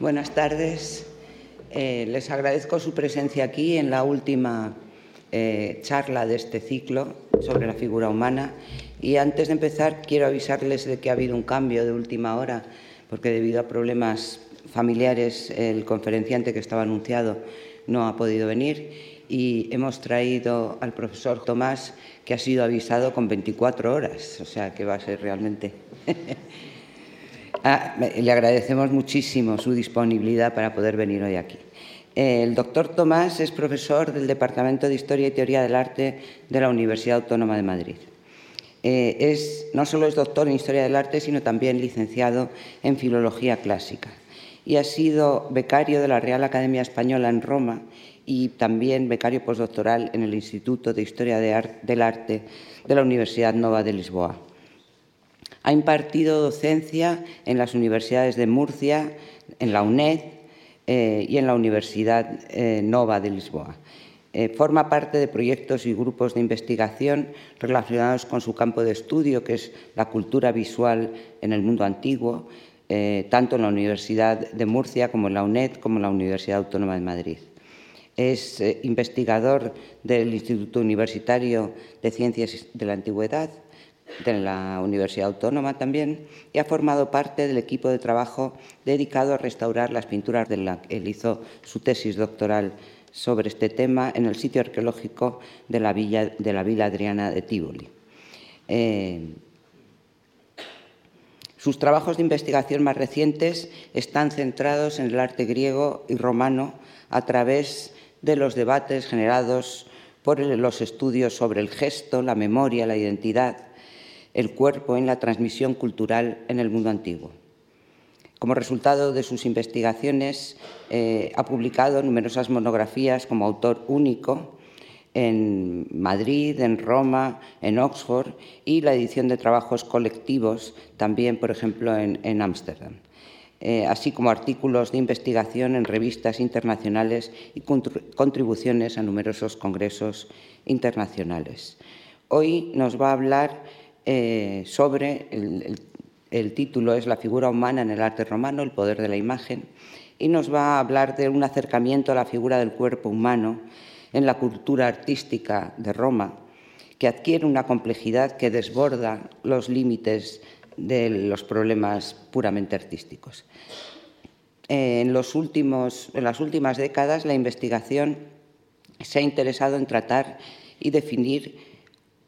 Buenas tardes. Eh, les agradezco su presencia aquí en la última eh, charla de este ciclo sobre la figura humana. Y antes de empezar, quiero avisarles de que ha habido un cambio de última hora, porque debido a problemas familiares, el conferenciante que estaba anunciado no ha podido venir y hemos traído al profesor Tomás, que ha sido avisado con 24 horas, o sea que va a ser realmente Ah, le agradecemos muchísimo su disponibilidad para poder venir hoy aquí. El doctor Tomás es profesor del Departamento de Historia y Teoría del Arte de la Universidad Autónoma de Madrid. Eh, es, no solo es doctor en Historia del Arte, sino también licenciado en Filología Clásica. Y ha sido becario de la Real Academia Española en Roma y también becario postdoctoral en el Instituto de Historia del Arte de la Universidad Nova de Lisboa. Ha impartido docencia en las universidades de Murcia, en la UNED eh, y en la Universidad eh, Nova de Lisboa. Eh, forma parte de proyectos y grupos de investigación relacionados con su campo de estudio, que es la cultura visual en el mundo antiguo, tanto en la Universidad de Murcia como en la UNED, como en la Universidad Autónoma de Madrid. Es investigador del Instituto Universitario de Ciencias de la Antigüedad de la Universidad Autónoma también y ha formado parte del equipo de trabajo dedicado a restaurar las pinturas de la que él hizo su tesis doctoral sobre este tema en el sitio arqueológico de la Villa, de la Villa Adriana de Tívoli. Eh, sus trabajos de investigación más recientes están centrados en el arte griego y romano a través de los debates generados por los estudios sobre el gesto, la memoria, la identidad, el cuerpo en la transmisión cultural en el mundo antiguo. Como resultado de sus investigaciones, eh, ha publicado numerosas monografías como autor único en Madrid, en Roma, en Oxford y la edición de trabajos colectivos también, por ejemplo, en Ámsterdam. Eh, así como artículos de investigación en revistas internacionales y contribuciones a numerosos congresos internacionales. Hoy nos va a hablar eh, sobre, el, título es La figura humana en el arte romano, el poder de la imagen, y nos va a hablar de un acercamiento a la figura del cuerpo humano en la cultura artística de Roma, que adquiere una complejidad que desborda los límites de los problemas puramente artísticos. En, los últimos, en las últimas décadas, la investigación se ha interesado en tratar y definir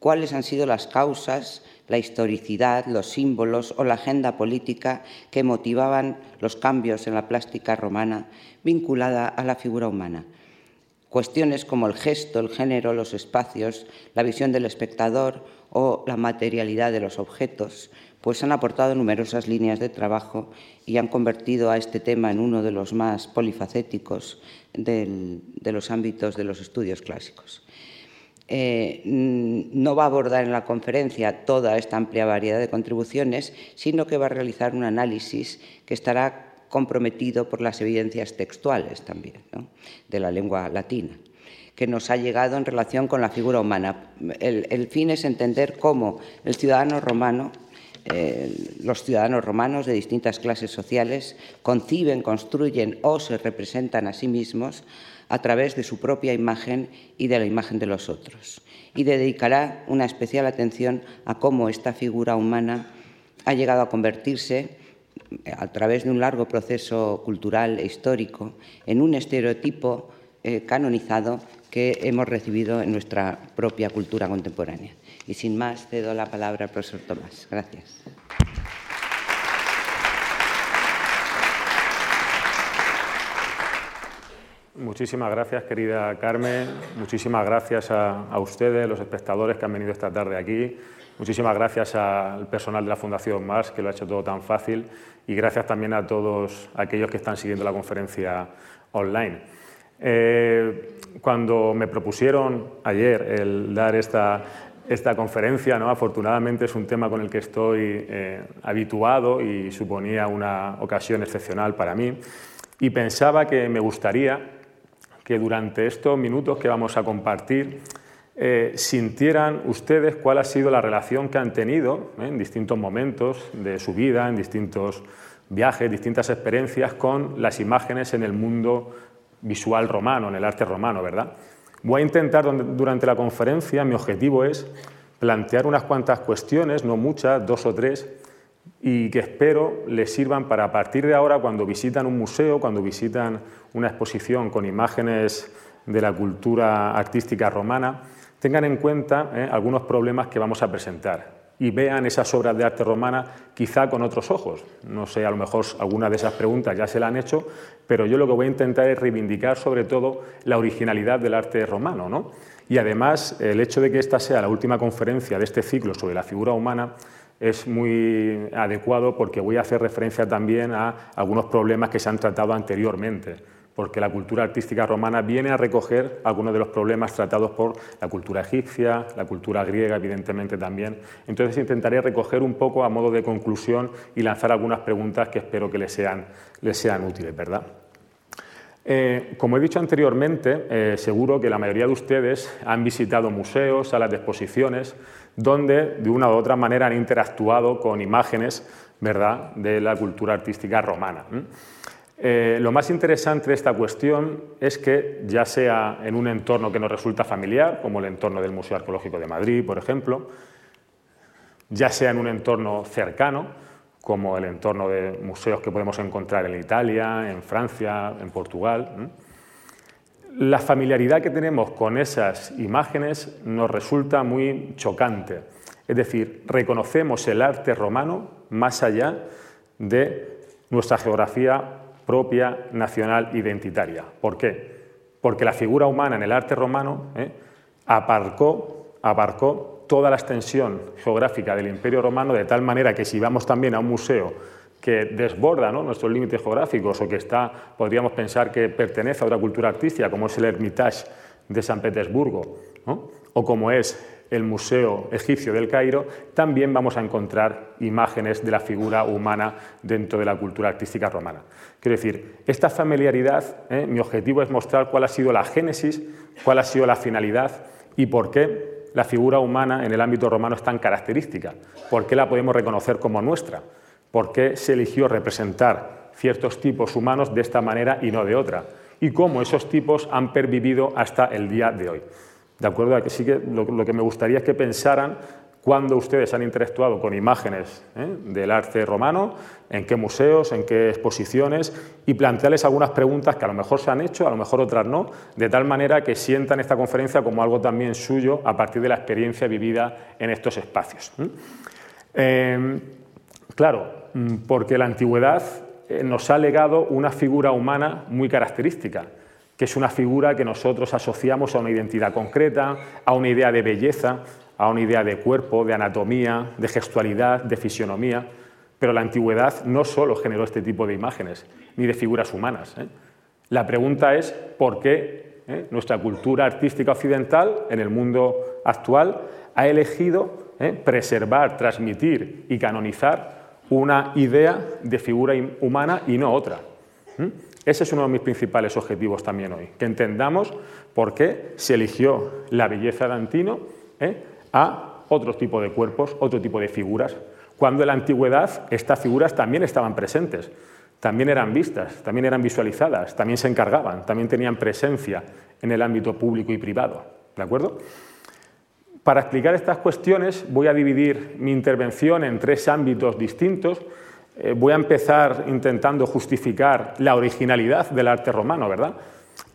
cuáles han sido las causas, la historicidad, los símbolos o la agenda política que motivaban los cambios en la plástica romana vinculada a la figura humana. Cuestiones como el gesto, el género, los espacios, la visión del espectador o la materialidad de los objetos, pues han aportado numerosas líneas de trabajo y han convertido a este tema en uno de los más polifacéticos de los ámbitos de los estudios clásicos. Eh, no va a abordar en la conferencia toda esta amplia variedad de contribuciones, sino que va a realizar un análisis que estará comprometido por las evidencias textuales también de la lengua latina que nos ha llegado en relación con la figura humana. El, fin es entender cómo el ciudadano romano, eh, los ciudadanos romanos de distintas clases sociales, conciben, construyen o se representan a sí mismos a través de su propia imagen y de la imagen de los otros. Y dedicará una especial atención a cómo esta figura humana ha llegado a convertirse, a través de un largo proceso cultural e histórico, en un estereotipo eh, canonizado que hemos recibido en nuestra propia cultura contemporánea. Y sin más, cedo la palabra al profesor Tomás. Gracias. Muchísimas gracias, querida Carmen. Muchísimas gracias a, ustedes, los espectadores que han venido esta tarde aquí. Muchísimas gracias al personal de la Fundación Mars, que lo ha hecho todo tan fácil. Y gracias también a todos aquellos que están siguiendo la conferencia online. Eh, cuando me propusieron ayer el dar esta, esta conferencia, ¿no? afortunadamente es un tema con el que estoy eh, habituado y suponía una ocasión excepcional para mí. Y pensaba que me gustaría que durante estos minutos que vamos a compartir eh, sintieran ustedes cuál ha sido la relación que han tenido ¿eh? en distintos momentos de su vida, en distintos viajes, distintas experiencias con las imágenes en el mundo visual romano, en el arte romano, ¿verdad? Voy a intentar durante la conferencia, mi objetivo es plantear unas cuantas cuestiones, no muchas, dos o tres, y que espero les sirvan para partir de ahora, cuando visitan un museo, cuando visitan una exposición con imágenes de la cultura artística romana, tengan en cuenta eh, algunos problemas que vamos a presentar y vean esas obras de arte romana quizá con otros ojos. No sé, a lo mejor alguna de esas preguntas ya se la han hecho, pero yo lo que voy a intentar es reivindicar sobre todo la originalidad del arte romano. ¿no? Y además, el hecho de que esta sea la última conferencia de este ciclo sobre la figura humana es muy adecuado porque voy a hacer referencia también a algunos problemas que se han tratado anteriormente porque la cultura artística romana viene a recoger algunos de los problemas tratados por la cultura egipcia, la cultura griega, evidentemente también. Entonces intentaré recoger un poco a modo de conclusión y lanzar algunas preguntas que espero que les sean, les sean útiles, ¿verdad? Eh, como he dicho anteriormente, eh, seguro que la mayoría de ustedes han visitado museos, salas de exposiciones, donde de una u otra manera han interactuado con imágenes ¿verdad? de la cultura artística romana. Eh, lo más interesante de esta cuestión es que, ya sea en un entorno que nos resulta familiar, como el entorno del Museo Arqueológico de Madrid, por ejemplo, ya sea en un entorno cercano, como el entorno de museos que podemos encontrar en Italia, en Francia, en Portugal, la familiaridad que tenemos con esas imágenes nos resulta muy chocante. Es decir, reconocemos el arte romano más allá de nuestra geografía propia, nacional, identitaria. ¿Por qué? Porque la figura humana en el arte romano ¿eh? aparcó, abarcó toda la extensión geográfica del Imperio Romano de tal manera que si vamos también a un museo que desborda nuestros límites geográficos o que está, podríamos pensar que pertenece a otra cultura artística, como es el Hermitage de San Petersburgo, o como es el Museo Egipcio del Cairo, también vamos a encontrar imágenes de la figura humana dentro de la cultura artística romana. Quiero decir, esta familiaridad, ¿eh? mi objetivo es mostrar cuál ha sido la génesis, cuál ha sido la finalidad y por qué la figura humana en el ámbito romano es tan característica, por qué la podemos reconocer como nuestra, por qué se eligió representar ciertos tipos humanos de esta manera y no de otra, y cómo esos tipos han pervivido hasta el día de hoy. De acuerdo a que sí que lo, que me gustaría es que pensaran cuándo ustedes han interactuado con imágenes ¿eh? del arte romano, en qué museos, en qué exposiciones, y plantearles algunas preguntas que a lo mejor se han hecho, a lo mejor otras no, de tal manera que sientan esta conferencia como algo también suyo a partir de la experiencia vivida en estos espacios. Eh, claro, mm, porque la antigüedad eh, nos ha legado una figura humana muy característica que es una figura que nosotros asociamos a una identidad concreta, a una idea de belleza, a una idea de cuerpo, de anatomía, de gestualidad, de fisionomía. Pero la antigüedad no solo generó este tipo de imágenes, ni de figuras humanas. ¿eh? La pregunta es por qué ¿eh? nuestra cultura artística occidental, en el mundo actual, ha elegido ¿eh? preservar, transmitir y canonizar una idea de figura humana y no otra. Ese es uno de mis principales objetivos también hoy, que entendamos por qué se eligió la belleza de Antino ¿eh? a otro tipo de cuerpos, otro tipo de figuras, cuando en la antigüedad estas figuras también estaban presentes, también eran vistas, también eran visualizadas, también se encargaban, también tenían presencia en el ámbito público y privado. ¿De acuerdo? Para explicar estas cuestiones voy a dividir mi intervención en tres ámbitos distintos eh, voy a empezar intentando justificar la originalidad del arte romano, ¿verdad?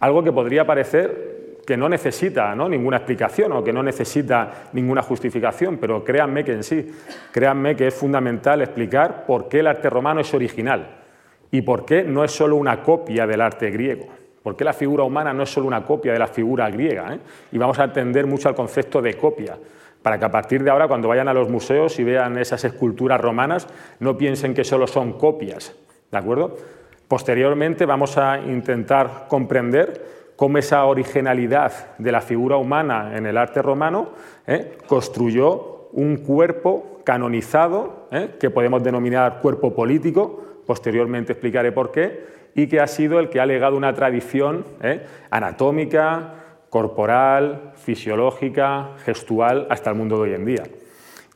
Algo que podría parecer que no necesita ninguna explicación o que no necesita ninguna justificación, pero créanme que en sí, créanme que es fundamental explicar por qué el arte romano es original y por qué no es solo una copia del arte griego, por qué la figura humana no es solo una copia de la figura griega. ¿eh? Y vamos a atender mucho al concepto de copia para que a partir de ahora, cuando vayan a los museos y vean esas esculturas romanas, no piensen que solo son copias, ¿de acuerdo? Posteriormente vamos a intentar comprender cómo esa originalidad de la figura humana en el arte romano ¿eh? construyó un cuerpo canonizado, ¿eh? que podemos denominar cuerpo político, posteriormente explicaré por qué, y que ha sido el que ha legado una tradición ¿eh? anatómica, corporal, fisiológica, gestual, hasta el mundo de hoy en día.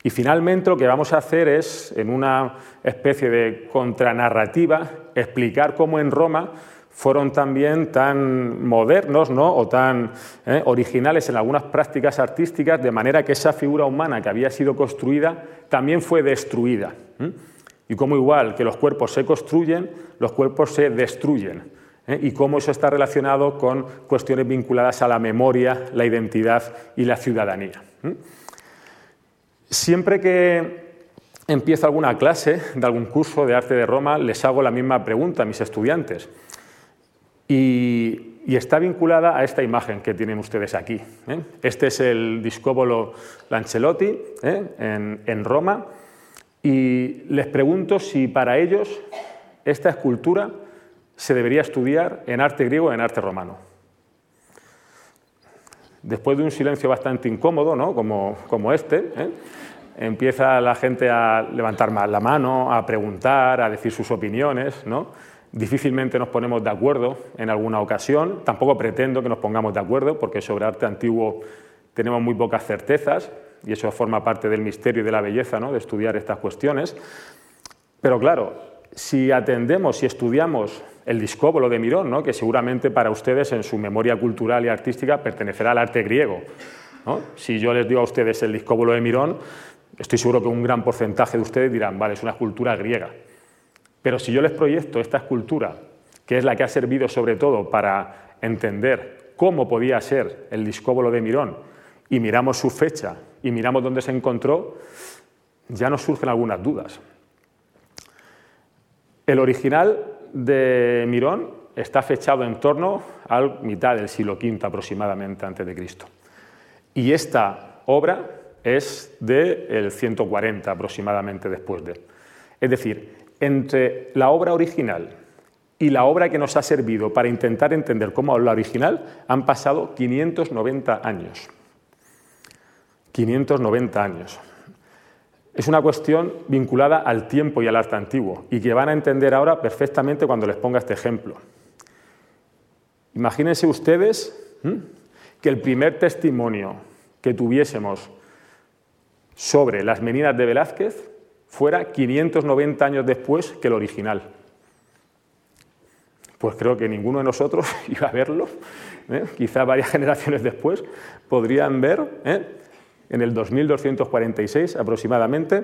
Y finalmente lo que vamos a hacer es, en una especie de contranarrativa, explicar cómo en Roma fueron también tan modernos ¿no? o tan eh, originales en algunas prácticas artísticas, de manera que esa figura humana que había sido construida también fue destruida. Y cómo igual que los cuerpos se construyen, los cuerpos se destruyen. ¿Eh? Y cómo eso está relacionado con cuestiones vinculadas a la memoria, la identidad y la ciudadanía. Siempre que empiezo alguna clase de algún curso de arte de Roma, les hago la misma pregunta a mis estudiantes. Y, está vinculada a esta imagen que tienen ustedes aquí. ¿eh? Este es el discóbolo Lancelotti ¿eh? en, Roma. Y les pregunto si para ellos esta escultura se debería estudiar en arte griego o en arte romano. Después de un silencio bastante incómodo, ¿no? como, como este, ¿eh? empieza la gente a levantar más la mano, a preguntar, a decir sus opiniones. ¿no? Difícilmente nos ponemos de acuerdo en alguna ocasión, tampoco pretendo que nos pongamos de acuerdo, porque sobre arte antiguo tenemos muy pocas certezas, y eso forma parte del misterio y de la belleza ¿no? de estudiar estas cuestiones. Pero claro, si atendemos y estudiamos el discóbolo de Mirón, ¿no? que seguramente para ustedes en su memoria cultural y artística pertenecerá al arte griego. Si yo les digo a ustedes el discóbolo de Mirón, estoy seguro que un gran porcentaje de ustedes dirán, vale, es una escultura griega. Pero si yo les proyecto esta escultura, que es la que ha servido sobre todo para entender cómo podía ser el discóbolo de Mirón, y miramos su fecha y miramos dónde se encontró, ya nos surgen algunas dudas. El original de Mirón está fechado en torno a mitad del siglo V aproximadamente antes de Cristo. Y esta obra es del 140 aproximadamente después de. Es decir, entre la obra original y la obra que nos ha servido para intentar entender cómo la original han pasado 590 años. 590 años. Es una cuestión vinculada al tiempo y al arte antiguo y que van a entender ahora perfectamente cuando les ponga este ejemplo. Imagínense ustedes que el primer testimonio que tuviésemos sobre las meninas de Velázquez fuera 590 años después que el original. Pues creo que ninguno de nosotros iba a verlo, ¿eh? quizá varias generaciones después podrían ver ¿eh? En el 2246 aproximadamente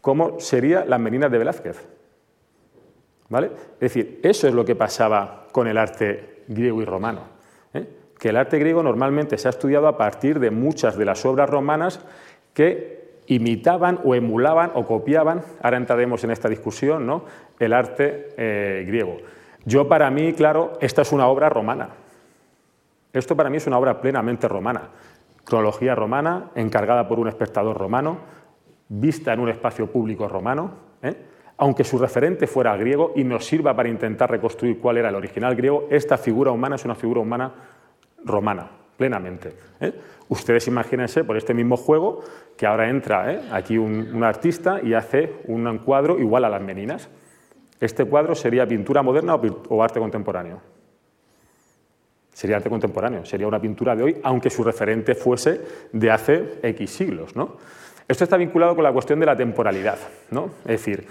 cómo sería las meninas de Velázquez. ¿Vale? Es decir, eso es lo que pasaba con el arte griego y romano. ¿eh? Que el arte griego normalmente se ha estudiado a partir de muchas de las obras romanas que imitaban o emulaban o copiaban, ahora entraremos en esta discusión, ¿no? el arte eh, griego. Yo para mí, claro, esta es una obra romana. Esto para mí es una obra plenamente romana. Cronología romana, encargada por un espectador romano, vista en un espacio público romano, ¿eh? aunque su referente fuera griego y nos sirva para intentar reconstruir cuál era el original griego, esta figura humana es una figura humana romana, plenamente. ¿eh? Ustedes imagínense por este mismo juego que ahora entra ¿eh? aquí un, artista y hace un cuadro igual a las meninas. Este cuadro sería pintura moderna o, arte contemporáneo. Sería arte contemporáneo, sería una pintura de hoy, aunque su referente fuese de hace X siglos. ¿no? Esto está vinculado con la cuestión de la temporalidad. ¿no? Es decir,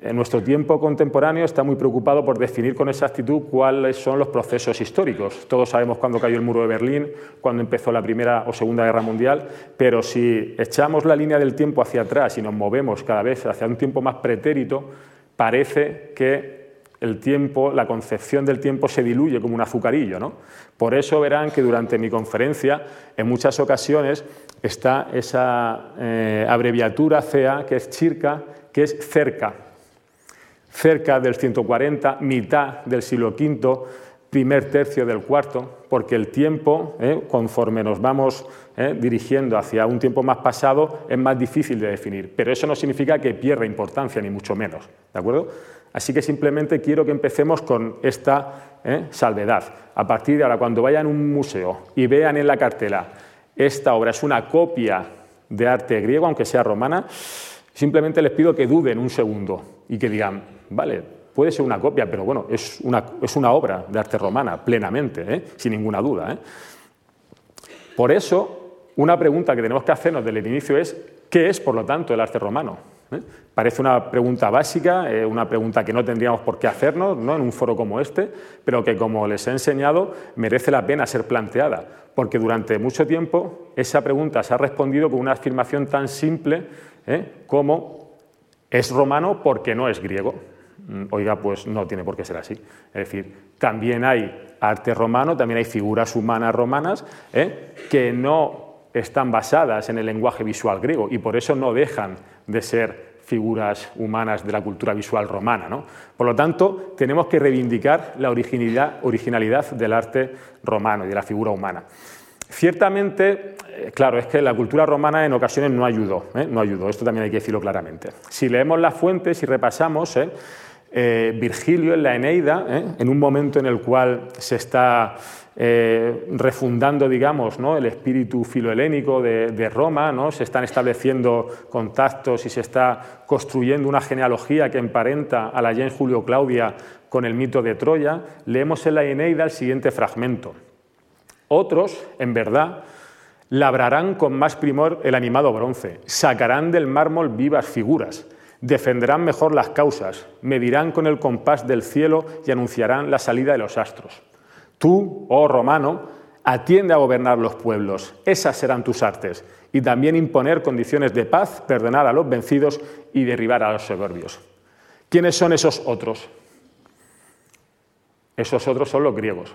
en nuestro tiempo contemporáneo está muy preocupado por definir con exactitud cuáles son los procesos históricos. Todos sabemos cuándo cayó el muro de Berlín, cuándo empezó la Primera o Segunda Guerra Mundial, pero si echamos la línea del tiempo hacia atrás y nos movemos cada vez hacia un tiempo más pretérito, parece que el tiempo, la concepción del tiempo se diluye como un azucarillo. ¿no? Por eso verán que durante mi conferencia, en muchas ocasiones, está esa eh, abreviatura CA, que es CIRCA, que es cerca cerca del 140, mitad del siglo V, primer tercio del cuarto, porque el tiempo, eh, conforme nos vamos eh, dirigiendo hacia un tiempo más pasado, es más difícil de definir. Pero eso no significa que pierda importancia, ni mucho menos. ¿De acuerdo? Así que simplemente quiero que empecemos con esta eh, salvedad. A partir de ahora, cuando vayan a un museo y vean en la cartela esta obra es una copia de arte griego, aunque sea romana, simplemente les pido que duden un segundo y que digan, vale, puede ser una copia, pero bueno, es una, es una obra de arte romana, plenamente, ¿eh? sin ninguna duda. Por eso, una pregunta que tenemos que hacernos desde el inicio es, ¿Qué es, por lo tanto, el arte romano? ¿Eh? Parece una pregunta básica, eh, una pregunta que no tendríamos por qué hacernos ¿no? en un foro como este, pero que, como les he enseñado, merece la pena ser planteada, porque durante mucho tiempo esa pregunta se ha respondido con una afirmación tan simple ¿eh? como es romano porque no es griego. Mm, oiga, pues no tiene por qué ser así. Es decir, también hay arte romano, también hay figuras humanas romanas que no están basadas en el lenguaje visual griego y por eso no dejan de ser figuras humanas de la cultura visual romana. Por lo tanto, tenemos que reivindicar la originalidad, del arte romano y de la figura humana. Ciertamente, eh, claro, es que la cultura romana en ocasiones no ayudó, ¿eh? no ayudó, esto también hay que decirlo claramente. Si leemos las fuentes y repasamos, ¿eh? Virgilio en la Eneida, en un momento en el cual se está eh, refundando, digamos, ¿no? el espíritu filohelénico de, Roma, ¿no? se están estableciendo contactos y se está construyendo una genealogía que emparenta a la Jane Julio Claudia con el mito de Troya, leemos en la Eneida el siguiente fragmento. Otros, en verdad, labrarán con más primor el animado bronce, sacarán del mármol vivas figuras, defenderán mejor las causas, medirán con el compás del cielo y anunciarán la salida de los astros. Tú, oh romano, atiende a gobernar los pueblos, esas serán tus artes, y también imponer condiciones de paz, perdonar a los vencidos y derribar a los soberbios. ¿Quiénes son esos otros? Esos otros son los griegos.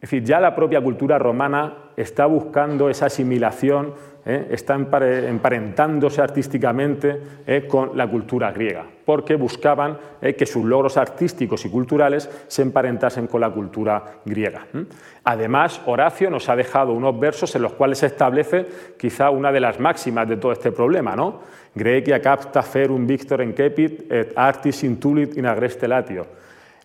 Es decir, ya la propia cultura romana está buscando esa asimilación ¿eh? está emparentándose artísticamente ¿eh? con la cultura griega, porque buscaban ¿eh? que sus logros artísticos y culturales se emparentasen con la cultura griega. Además, Horacio nos ha dejado unos versos en los cuales se establece quizá una de las máximas de todo este problema, ¿no? Grecia capta ferum victor encepit et artis intulit in agreste latio.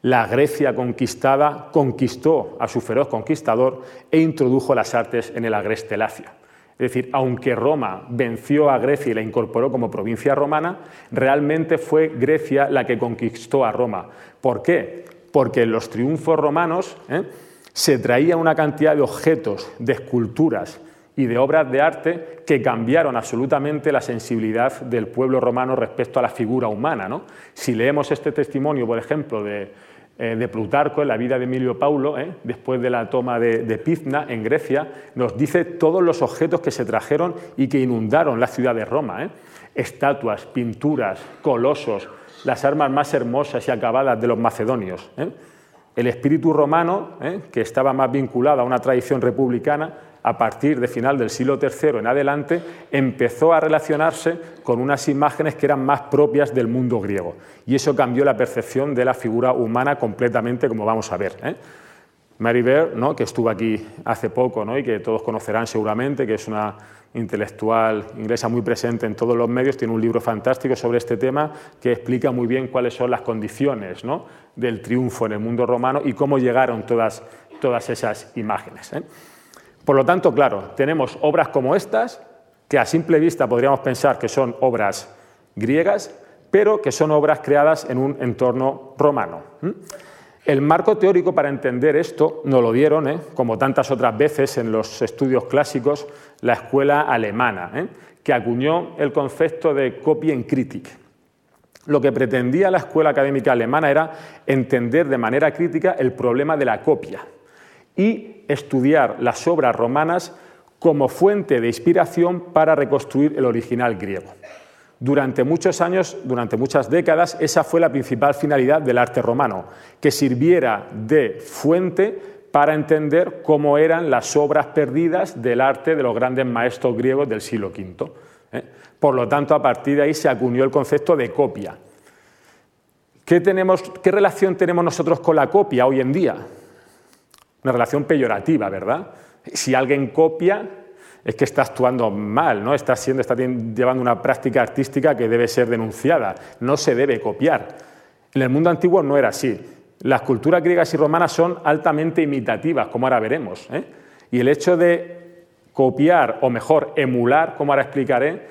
La Grecia conquistada conquistó a su feroz conquistador e introdujo las artes en el agreste lacio. Es decir, aunque Roma venció a Grecia y la incorporó como provincia romana, realmente fue Grecia la que conquistó a Roma. ¿Por qué? Porque en los triunfos romanos ¿eh? se traía una cantidad de objetos, de esculturas y de obras de arte que cambiaron absolutamente la sensibilidad del pueblo romano respecto a la figura humana. Si leemos este testimonio, por ejemplo, de, eh, de Plutarco en la vida de Emilio Paulo, eh, después de la toma de, de, Pizna en Grecia, nos dice todos los objetos que se trajeron y que inundaron la ciudad de Roma. Eh. Estatuas, pinturas, colosos, las armas más hermosas y acabadas de los macedonios. El espíritu romano, que estaba más vinculado a una tradición republicana, a partir de final del siglo III en adelante, empezó a relacionarse con unas imágenes que eran más propias del mundo griego. Y eso cambió la percepción de la figura humana completamente, como vamos a ver. ¿eh? Mary Bear, ¿no? que estuvo aquí hace poco ¿no? y que todos conocerán seguramente, que es una intelectual inglesa muy presente en todos los medios, tiene un libro fantástico sobre este tema que explica muy bien cuáles son las condiciones del triunfo en el mundo romano y cómo llegaron todas, todas esas imágenes. ¿eh? Por lo tanto, claro, tenemos obras como estas, que a simple vista podríamos pensar que son obras griegas, pero que son obras creadas en un entorno romano. El marco teórico para entender esto nos lo dieron, ¿eh? como tantas otras veces en los estudios clásicos, la escuela alemana, ¿eh? que acuñó el concepto de Copienkritik. Lo que pretendía la escuela académica alemana era entender de manera crítica el problema de la copia y estudiar las obras romanas como fuente de inspiración para reconstruir el original griego. Durante muchos años, durante muchas décadas, esa fue la principal finalidad del arte romano, que sirviera de fuente para entender cómo eran las obras perdidas del arte de los grandes maestros griegos del siglo V. ¿eh? Por lo tanto, a partir de ahí se acuñó el concepto de copia. ¿Qué, tenemos, ¿Qué relación tenemos nosotros con la copia hoy en día? Una relación peyorativa, ¿verdad? Si alguien copia, es que está actuando mal, ¿no? Está, siendo, está llevando una práctica artística que debe ser denunciada. No se debe copiar. En el mundo antiguo no era así. Las culturas griegas y romanas son altamente imitativas, como ahora veremos. ¿eh? Y el hecho de copiar, o mejor, emular, como ahora explicaré,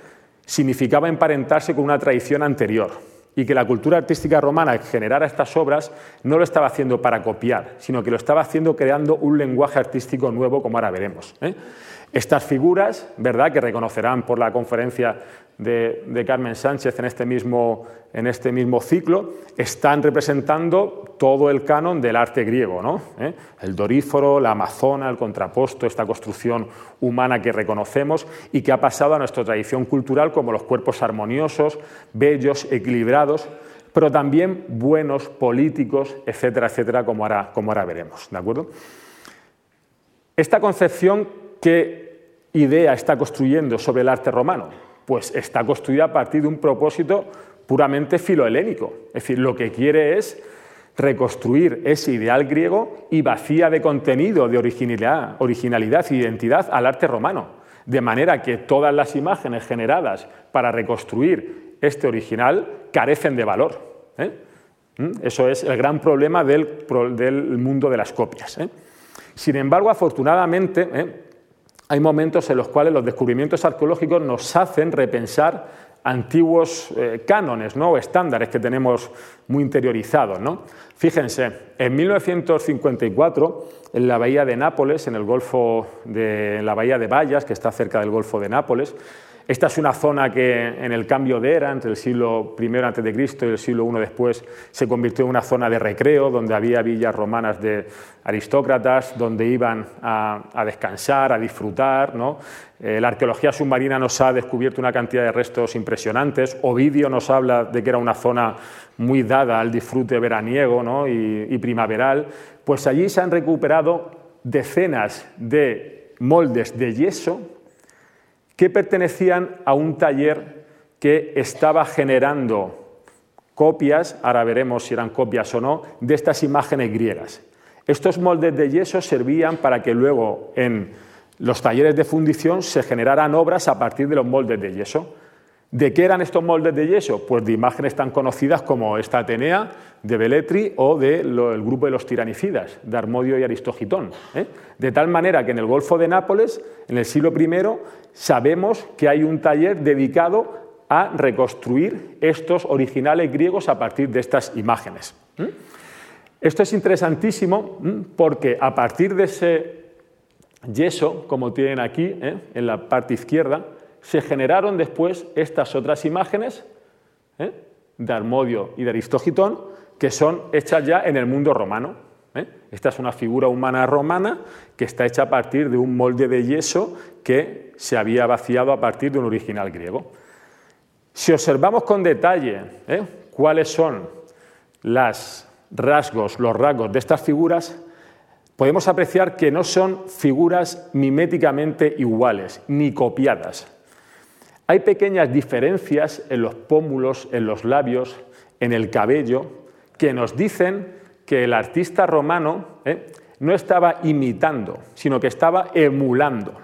significaba emparentarse con una tradición anterior y que la cultura artística romana generara estas obras no lo estaba haciendo para copiar, sino que lo estaba haciendo creando un lenguaje artístico nuevo, como ahora veremos. ¿eh? Estas figuras, ¿verdad?, que reconocerán por la conferencia de, Carmen Sánchez en este, mismo, en este mismo ciclo, están representando todo el canon del arte griego, ¿no? ¿Eh? El doríforo, la amazona, el contraposto, esta construcción humana que reconocemos y que ha pasado a nuestra tradición cultural como los cuerpos armoniosos, bellos, equilibrados, pero también buenos, políticos, etcétera, etcétera, como ahora, como ahora veremos, ¿de acuerdo? Esta concepción, ¿qué idea está construyendo sobre el arte romano? pues está construida a partir de un propósito puramente filohelénico. Es decir, lo que quiere es reconstruir ese ideal griego y vacía de contenido, de originalidad, originalidad e identidad al arte romano. De manera que todas las imágenes generadas para reconstruir este original carecen de valor. ¿eh? ¿Mm? Eso es el gran problema del, mundo de las copias. ¿eh? Sin embargo, afortunadamente, ¿eh? Hay momentos en los cuales los descubrimientos arqueológicos nos hacen repensar antiguos eh, cánones ¿no? o estándares que tenemos muy interiorizados. ¿no? Fíjense, en 1954, en la bahía de Nápoles, en el Golfo de en la bahía de Bayas, que está cerca del Golfo de Nápoles, esta es una zona que en el cambio de era, entre el siglo I a.C. y el siglo I después, se convirtió en una zona de recreo, donde había villas romanas de aristócratas, donde iban a, descansar, a disfrutar. Eh, la arqueología submarina nos ha descubierto una cantidad de restos impresionantes. Ovidio nos habla de que era una zona muy dada al disfrute veraniego y primaveral. Pues allí se han recuperado decenas de moldes de yeso que pertenecían a un taller que estaba generando copias, ahora veremos si eran copias o no, de estas imágenes griegas. Estos moldes de yeso servían para que luego en los talleres de fundición se generaran obras a partir de los moldes de yeso. ¿De qué eran estos moldes de yeso? Pues de imágenes tan conocidas como esta Atenea, de Beletri o del grupo de los tiranicidas, de Armodio y Aristogitón. ¿eh? De tal manera que en el Golfo de Nápoles, en el siglo I, sabemos que hay un taller dedicado a reconstruir estos originales griegos a partir de estas imágenes. Esto es interesantísimo porque a partir de ese yeso, como tienen aquí ¿eh? en la parte izquierda, se generaron después estas otras imágenes ¿eh? de Armodio y de Aristogitón, que son hechas ya en el mundo romano. ¿eh? Esta es una figura humana romana que está hecha a partir de un molde de yeso que se había vaciado a partir de un original griego. Si observamos con detalle ¿eh? cuáles son rasgos, los rasgos de estas figuras, podemos apreciar que no son figuras miméticamente iguales ni copiadas. Hay pequeñas diferencias en los pómulos, en los labios, en el cabello, que nos dicen que el artista romano ¿eh? no estaba imitando, sino que estaba emulando.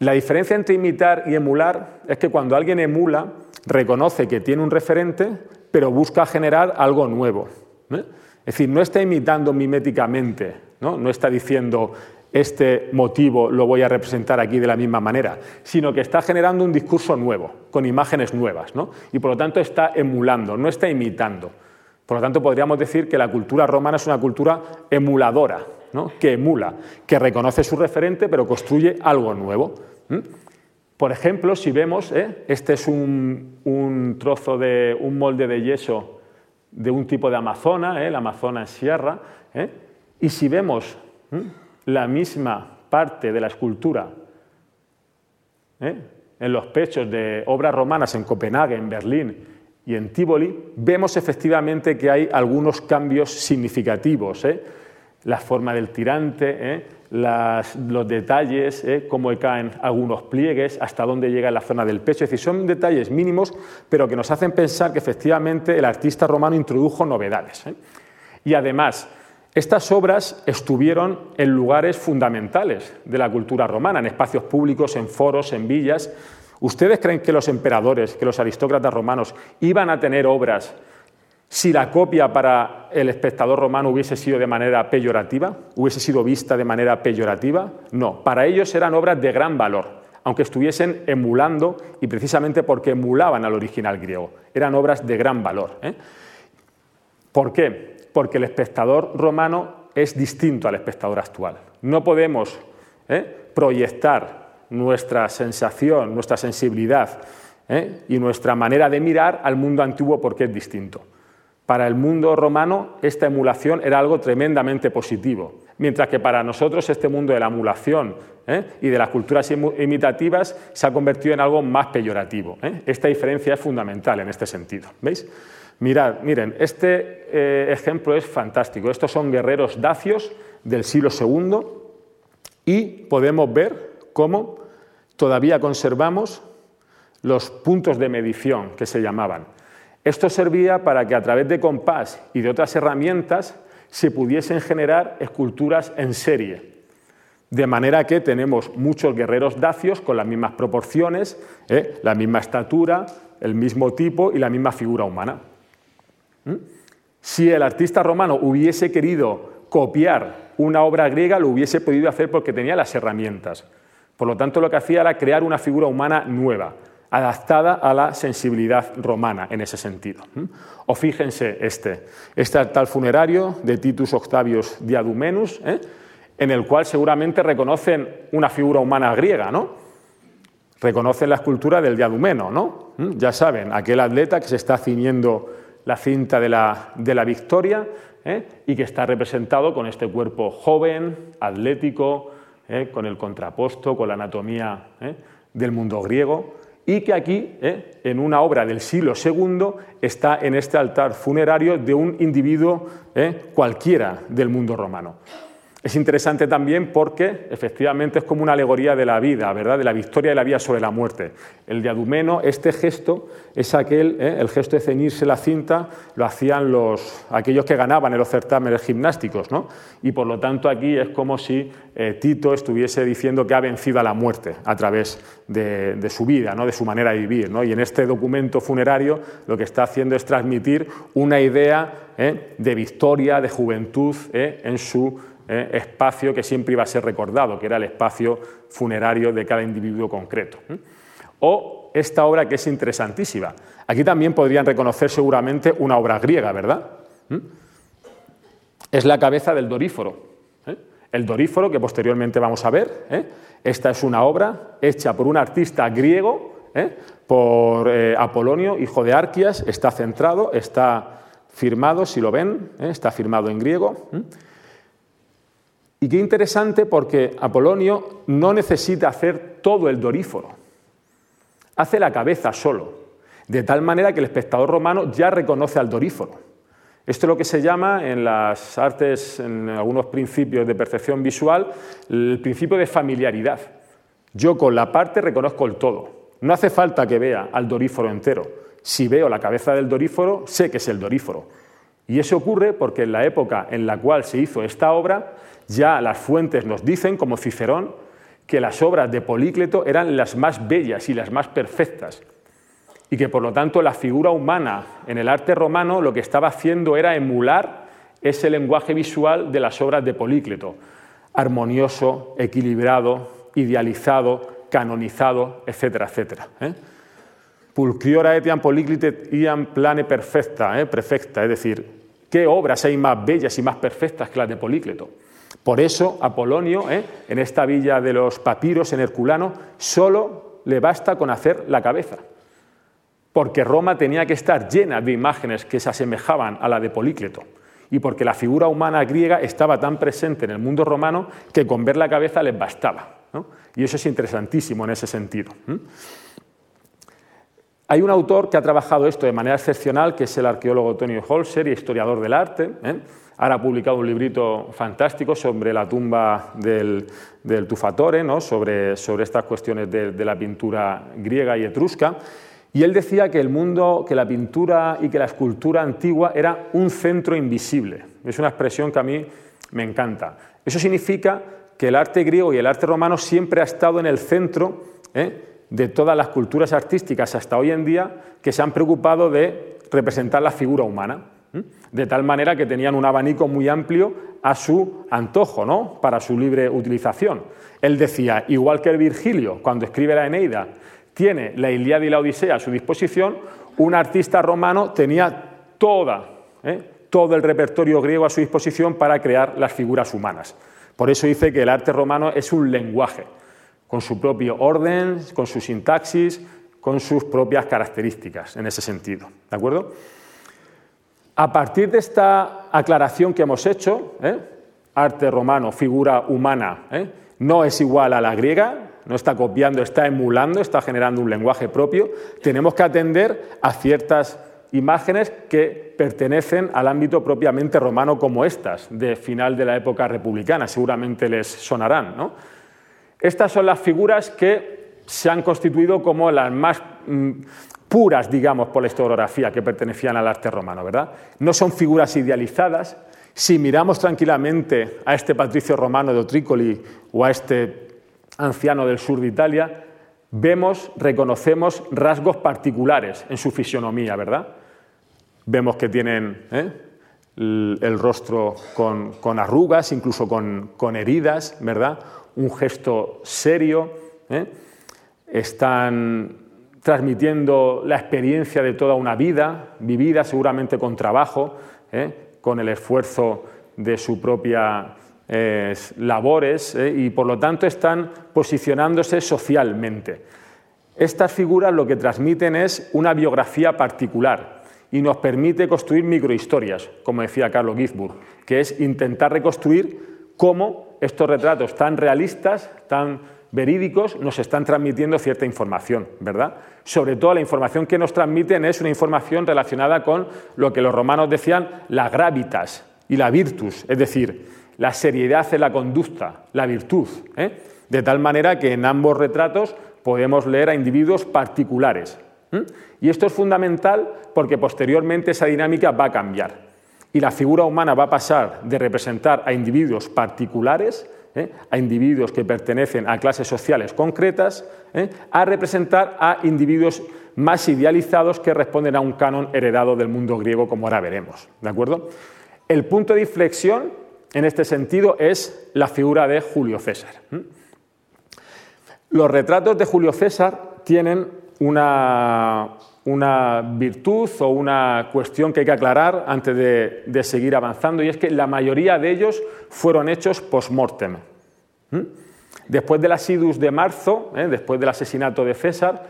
La diferencia entre imitar y emular es que cuando alguien emula, reconoce que tiene un referente, pero busca generar algo nuevo. ¿eh? Es decir, no está imitando miméticamente, ¿no? no está diciendo este motivo lo voy a representar aquí de la misma manera, sino que está generando un discurso nuevo, con imágenes nuevas, ¿no? y por lo tanto está emulando, no está imitando. Por lo tanto, podríamos decir que la cultura romana es una cultura emuladora, ¿no? que emula, que reconoce su referente, pero construye algo nuevo. Por ejemplo, si vemos, ¿eh? este es un, trozo de un molde de yeso de un tipo de amazona, ¿eh? la amazona en sierra, ¿eh? y si vemos la misma parte de la escultura ¿eh? en los pechos de obras romanas en Copenhague, en Berlín y en Tivoli, vemos efectivamente que hay algunos cambios significativos. ¿eh? La forma del tirante, ¿eh? los detalles, cómo caen algunos pliegues, hasta dónde llega la zona del pecho. Es decir, son detalles mínimos, pero que nos hacen pensar que efectivamente el artista romano introdujo novedades. Y además, estas obras estuvieron en lugares fundamentales de la cultura romana, en espacios públicos, en foros, en villas. ¿Ustedes creen que los emperadores, que los aristócratas romanos iban a tener obras si la copia para el espectador romano hubiese sido de manera peyorativa, hubiese sido vista de manera peyorativa? No, para ellos eran obras de gran valor, aunque estuviesen emulando y precisamente porque emulaban al original griego. Eran obras de gran valor. ¿eh? ¿Por qué? Porque el espectador romano es distinto al espectador actual. No podemos ¿eh? proyectar nuestra sensación, nuestra sensibilidad ¿eh? y nuestra manera de mirar al mundo antiguo porque es distinto. Para el mundo romano esta emulación era algo tremendamente positivo, mientras que para nosotros este mundo de la emulación ¿eh? y de las culturas imitativas se ha convertido en algo más peyorativo. Esta diferencia es fundamental en este sentido. ¿Veis? Mirad, miren, este eh, ejemplo es fantástico. Estos son guerreros dacios del siglo II y podemos ver cómo todavía conservamos los puntos de medición que se llamaban. Esto servía para que a través de compás y de otras herramientas se pudiesen generar esculturas en serie. De manera que tenemos muchos guerreros dacios con las mismas proporciones, ¿eh? la misma estatura, el mismo tipo y la misma figura humana. ¿Mm? Si el artista romano hubiese querido copiar una obra griega, lo hubiese podido hacer porque tenía las herramientas. Por lo tanto, lo que hacía era crear una figura humana nueva adaptada a la sensibilidad romana en ese sentido. O fíjense este, este altar funerario de Titus Octavius Diadumenus, ¿eh? en el cual seguramente reconocen una figura humana griega, ¿no? Reconocen la escultura del Diadumeno, ¿no? Ya saben, aquel atleta que se está ciñendo la cinta de la, de la victoria ¿eh? y que está representado con este cuerpo joven, atlético, ¿eh? con el contraposto, con la anatomía del mundo griego y que aquí, ¿eh? en una obra del siglo II, está en este altar funerario de un individuo ¿eh? cualquiera del mundo romano. Es interesante también porque efectivamente es como una alegoría de la vida, ¿verdad? de la victoria de la vida sobre la muerte. El diadumeno, este gesto, es aquel, ¿eh? el gesto de ceñirse la cinta, lo hacían los, aquellos que ganaban en los certámenes gimnásticos. ¿no? Y por lo tanto aquí es como si eh, Tito estuviese diciendo que ha vencido a la muerte a través de, su vida, ¿no? de su manera de vivir. ¿no? Y en este documento funerario lo que está haciendo es transmitir una idea ¿eh? de victoria, de juventud en su ¿eh? espacio que siempre iba a ser recordado, que era el espacio funerario de cada individuo concreto. O esta obra que es interesantísima. Aquí también podrían reconocer seguramente una obra griega, ¿verdad? Es la cabeza del Doríforo. ¿eh? El Doríforo, que posteriormente vamos a ver, ¿eh? esta es una obra hecha por un artista griego, por Apolonio, hijo de Arquias, está centrado, está firmado, si lo ven, está firmado en griego. Y qué interesante porque Apolonio no necesita hacer todo el doríforo, hace la cabeza solo, de tal manera que el espectador romano ya reconoce al doríforo. Esto es lo que se llama en las artes, en algunos principios de percepción visual, el principio de familiaridad. Yo con la parte reconozco el todo. No hace falta que vea al doríforo entero. Si veo la cabeza del doríforo, sé que es el doríforo. Y eso ocurre porque en la época en la cual se hizo esta obra, ya las fuentes nos dicen, como Cicerón, que las obras de Polícleto eran las más bellas y las más perfectas, y que por lo tanto la figura humana en el arte romano lo que estaba haciendo era emular ese lenguaje visual de las obras de Polícleto, armonioso, equilibrado, idealizado, canonizado, etcétera, etcétera. ¿eh? Pulcriora etiam Políclite iam plane perfecta, ¿eh? perfecta, es decir, ¿qué obras hay más bellas y más perfectas que las de Polícleto? Por eso Apolonio, ¿eh? en esta villa de los papiros en Herculano, solo le basta con hacer la cabeza, porque Roma tenía que estar llena de imágenes que se asemejaban a la de Polícleto, y porque la figura humana griega estaba tan presente en el mundo romano que con ver la cabeza les bastaba. Y eso es interesantísimo en ese sentido. Hay un autor que ha trabajado esto de manera excepcional, que es el arqueólogo Tony Holzer y historiador del arte. ¿eh? Ahora ha publicado un librito fantástico sobre la tumba del, Tufatore, ¿no? sobre, estas cuestiones de, la pintura griega y etrusca. Y él decía que el mundo, que la pintura y que la escultura antigua era un centro invisible. Es una expresión que a mí me encanta. Eso significa que el arte griego y el arte romano siempre ha estado en el centro ¿eh? de todas las culturas artísticas hasta hoy en día que se han preocupado de representar la figura humana de tal manera que tenían un abanico muy amplio a su antojo, ¿no? para su libre utilización. Él decía, igual que el Virgilio, cuando escribe la Eneida, tiene la Ilíada y la Odisea a su disposición, un artista romano tenía toda, ¿eh? todo el repertorio griego a su disposición para crear las figuras humanas. Por eso dice que el arte romano es un lenguaje, con su propio orden, con su sintaxis, con sus propias características en ese sentido. ¿De acuerdo? A partir de esta aclaración que hemos hecho, ¿eh? arte romano, figura humana, ¿eh? no es igual a la griega, no está copiando, está emulando, está generando un lenguaje propio, tenemos que atender a ciertas imágenes que pertenecen al ámbito propiamente romano como estas, de final de la época republicana, seguramente les sonarán. Estas son las figuras que se han constituido como las más mm, puras, digamos, por la historiografía que pertenecían al arte romano, ¿verdad? No son figuras idealizadas. Si miramos tranquilamente a este patricio romano de Otricoli o a este anciano del sur de Italia, vemos, reconocemos rasgos particulares en su fisionomía, ¿verdad? Vemos que tienen ¿eh? el, rostro con, arrugas, incluso con, heridas, ¿verdad? Un gesto serio. ¿eh? Están transmitiendo la experiencia de toda una vida, vivida seguramente con trabajo, ¿eh? con el esfuerzo de su propia labores y por lo tanto están posicionándose socialmente. Estas figuras lo que transmiten es una biografía particular, y nos permite construir microhistorias, como decía Carlos Gisburg, que es intentar reconstruir cómo estos retratos tan realistas, tan verídicos, nos están transmitiendo cierta información, ¿verdad? Sobre todo la información que nos transmiten es una información relacionada con lo que los romanos decían la gravitas y la virtus, es decir, la seriedad en la conducta, la virtud, ¿eh? de tal manera que en ambos retratos podemos leer a individuos particulares, y esto es fundamental porque posteriormente esa dinámica va a cambiar. Y la figura humana va a pasar de representar a individuos particulares, ¿eh? a individuos que pertenecen a clases sociales concretas, ¿eh? a representar a individuos más idealizados que responden a un canon heredado del mundo griego, como ahora veremos. ¿De acuerdo? El punto de inflexión en este sentido es la figura de Julio César. Los retratos de Julio César tienen una, virtud o una cuestión que hay que aclarar antes de, seguir avanzando, y es que la mayoría de ellos fueron hechos post-mortem. Después del asidus de marzo, ¿eh? después del asesinato de César,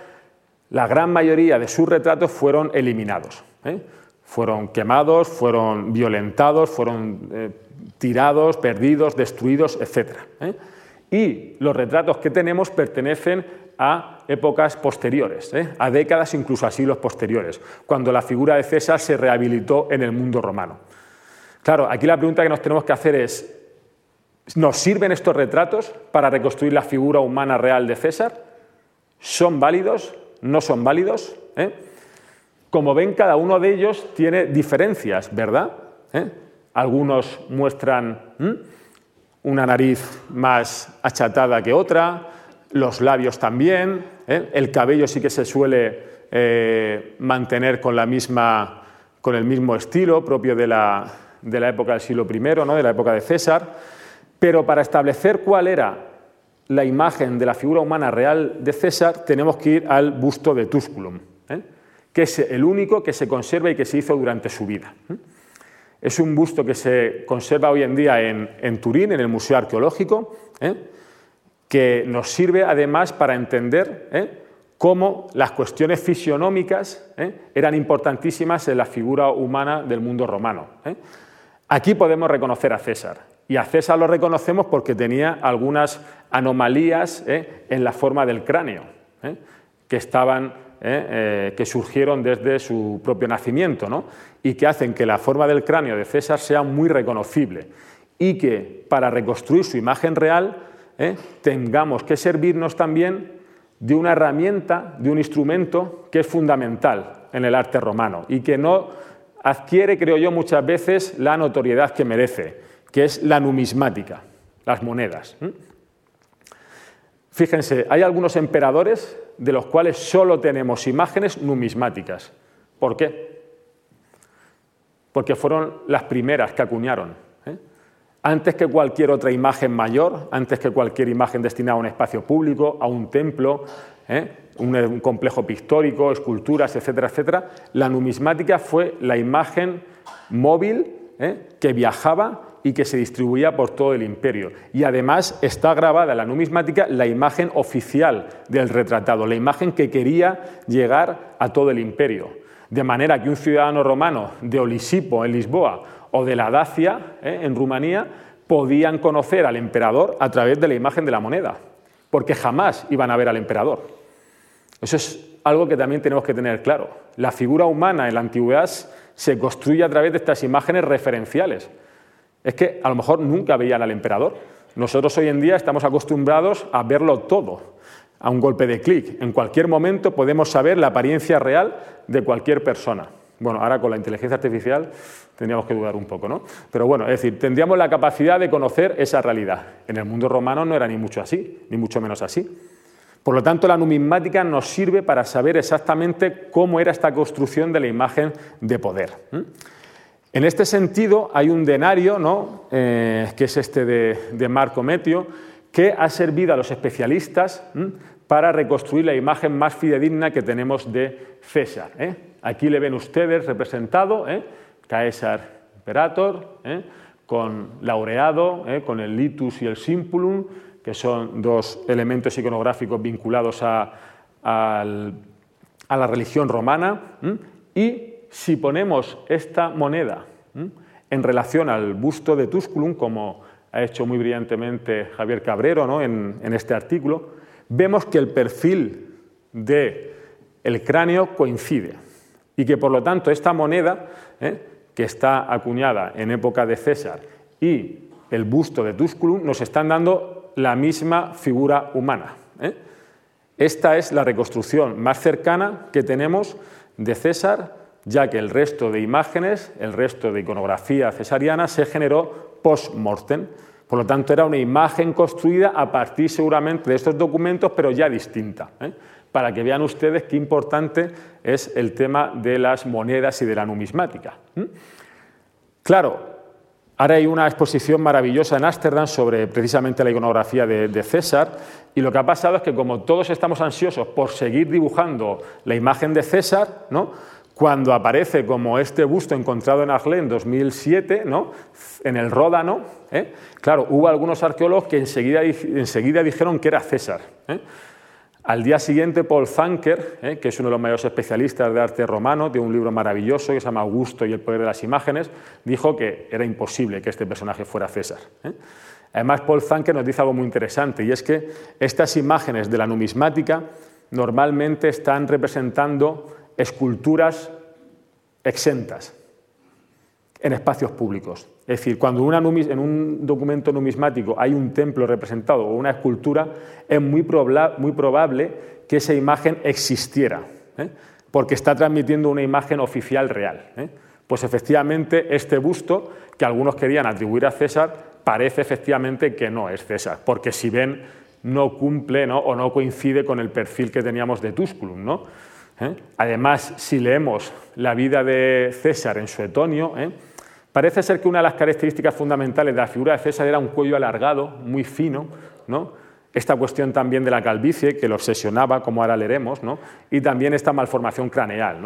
la gran mayoría de sus retratos fueron eliminados. ¿eh? Fueron quemados, fueron violentados, fueron eh, tirados, perdidos, destruidos, etc. Y los retratos que tenemos pertenecen a épocas posteriores, ¿eh? a décadas incluso a siglos posteriores, cuando la figura de César se rehabilitó en el mundo romano. Claro, aquí la pregunta que nos tenemos que hacer es, ¿nos sirven estos retratos para reconstruir la figura humana real de César? ¿Son válidos? ¿No son válidos? ¿Eh? Como ven, cada uno de ellos tiene diferencias, ¿verdad? ¿Eh? Algunos muestran una nariz más achatada que otra, los labios también, ¿eh? el cabello sí que se suele eh, mantener con, la misma, con el mismo estilo propio de la, de la época del siglo I, ¿no? de la época de César, pero para establecer cuál era la imagen de la figura humana real de César tenemos que ir al busto de Tusculum, ¿eh? que es el único que se conserva y que se hizo durante su vida. Es un busto que se conserva hoy en día en, en Turín, en el Museo Arqueológico, que nos sirve además para entender ¿eh? cómo las cuestiones fisionómicas ¿eh? eran importantísimas en la figura humana del mundo romano. ¿eh? Aquí podemos reconocer a César. Y a César lo reconocemos porque tenía algunas anomalías en la forma del cráneo, que, estaban, que surgieron desde su propio nacimiento, y que hacen que la forma del cráneo de César sea muy reconocible. Y que para reconstruir su imagen real ¿eh? tengamos que servirnos también de una herramienta, de un instrumento que es fundamental en el arte romano y que no adquiere, creo yo, muchas veces la notoriedad que merece, que es la numismática, las monedas. Fíjense, hay algunos emperadores de los cuales solo tenemos imágenes numismáticas. ¿Por qué? Porque fueron las primeras que acuñaron antes que cualquier otra imagen mayor, antes que cualquier imagen destinada a un espacio público, a un templo, ¿eh? un, complejo pictórico, esculturas, etcétera, etcétera, la numismática fue la imagen móvil ¿eh? que viajaba y que se distribuía por todo el imperio. Y además está grabada en la numismática la imagen oficial del retratado, la imagen que quería llegar a todo el imperio. De manera que un ciudadano romano de Olisipo, en Lisboa, o de la Dacia, ¿eh? en Rumanía, podían conocer al emperador a través de la imagen de la moneda, porque jamás iban a ver al emperador. Eso es algo que también tenemos que tener claro. La figura humana en la antigüedad se construye a través de estas imágenes referenciales es que a lo mejor nunca veían al emperador. Nosotros hoy en día estamos acostumbrados a verlo todo, a un golpe de clic. En cualquier momento podemos saber la apariencia real de cualquier persona. Bueno, ahora con la inteligencia artificial tendríamos que dudar un poco, ¿no? Pero bueno, es decir, tendríamos la capacidad de conocer esa realidad. En el mundo romano no era ni mucho así, ni mucho menos así. Por lo tanto, la numismática nos sirve para saber exactamente cómo era esta construcción de la imagen de poder. En este sentido, hay un denario, ¿no? Eh, que es este de, Marco Metio, que ha servido a los especialistas para reconstruir la imagen más fidedigna que tenemos de César. ¿eh? Aquí le ven ustedes representado, ¿eh? Caesar Imperator, ¿eh? con laureado, con el litus y el simpulum, que son dos elementos iconográficos vinculados a, la religión romana, y si ponemos esta moneda en relación al busto de Tusculum, como ha hecho muy brillantemente Javier Cabrero en, este artículo, vemos que el perfil del el cráneo coincide y que por lo tanto esta moneda, ¿eh? que está acuñada en época de César, y el busto de Tusculum nos están dando la misma figura humana. ¿eh? Esta es la reconstrucción más cercana que tenemos de César ya que el resto de imágenes, el resto de iconografía cesariana se generó post-mortem. Por lo tanto, era una imagen construida a partir seguramente de estos documentos, pero ya distinta. ¿eh? Para que vean ustedes qué importante es el tema de las monedas y de la numismática. Claro, ahora hay una exposición maravillosa en Ámsterdam sobre precisamente la iconografía de, César, y lo que ha pasado es que como todos estamos ansiosos por seguir dibujando la imagen de César, cuando aparece como este busto encontrado en Arlé en 2007, ¿no? en el Ródano, ¿eh? claro, hubo algunos arqueólogos que enseguida, enseguida dijeron que era César. ¿eh? Al día siguiente, Paul Zanker, ¿eh? que es uno de los mayores especialistas de arte romano, de un libro maravilloso que se llama Augusto y el poder de las imágenes, dijo que era imposible que este personaje fuera César. Además, Paul Zanker nos dice algo muy interesante, y es que estas imágenes de la numismática normalmente están representando esculturas exentas en espacios públicos. Es decir, cuando en un documento numismático hay un templo representado o una escultura, es muy, probable que esa imagen existiera, ¿eh? porque está transmitiendo una imagen oficial real. ¿eh? Pues efectivamente este busto, que algunos querían atribuir a César, parece efectivamente que no es César, porque si ven no cumple o no coincide con el perfil que teníamos de Tusculum. ¿no? ¿eh? Además, si leemos la vida de César en Suetonio. Parece ser que una de las características fundamentales de la figura de César era un cuello alargado, muy fino, esta cuestión también de la calvicie, que lo obsesionaba, como ahora leeremos, y también esta malformación craneal.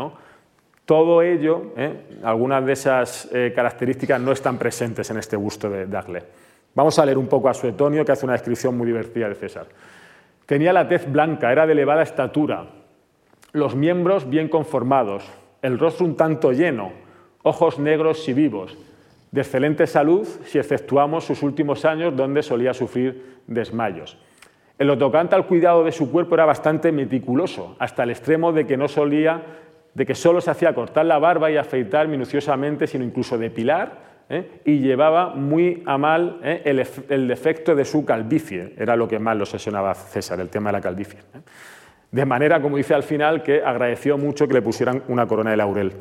Todo ello, ¿eh? algunas de esas características no están presentes en este busto de Dagle. Vamos a leer un poco a Suetonio, que hace una descripción muy divertida de César. Tenía la tez blanca, era de elevada estatura, los miembros bien conformados, el rostro un tanto lleno, ojos negros y vivos, de excelente salud si exceptuamos sus últimos años donde solía sufrir desmayos. En lo tocante al cuidado de su cuerpo era bastante meticuloso, hasta el extremo de que no solía, de que solo se hacía cortar la barba y afeitar minuciosamente, sino incluso depilar, ¿eh? y llevaba muy a mal ¿eh? el, defecto de su calvicie, era lo que más lo obsesionaba César, el tema de la calvicie. ¿eh? De manera, como dice al final, que agradeció mucho que le pusieran una corona de laurel.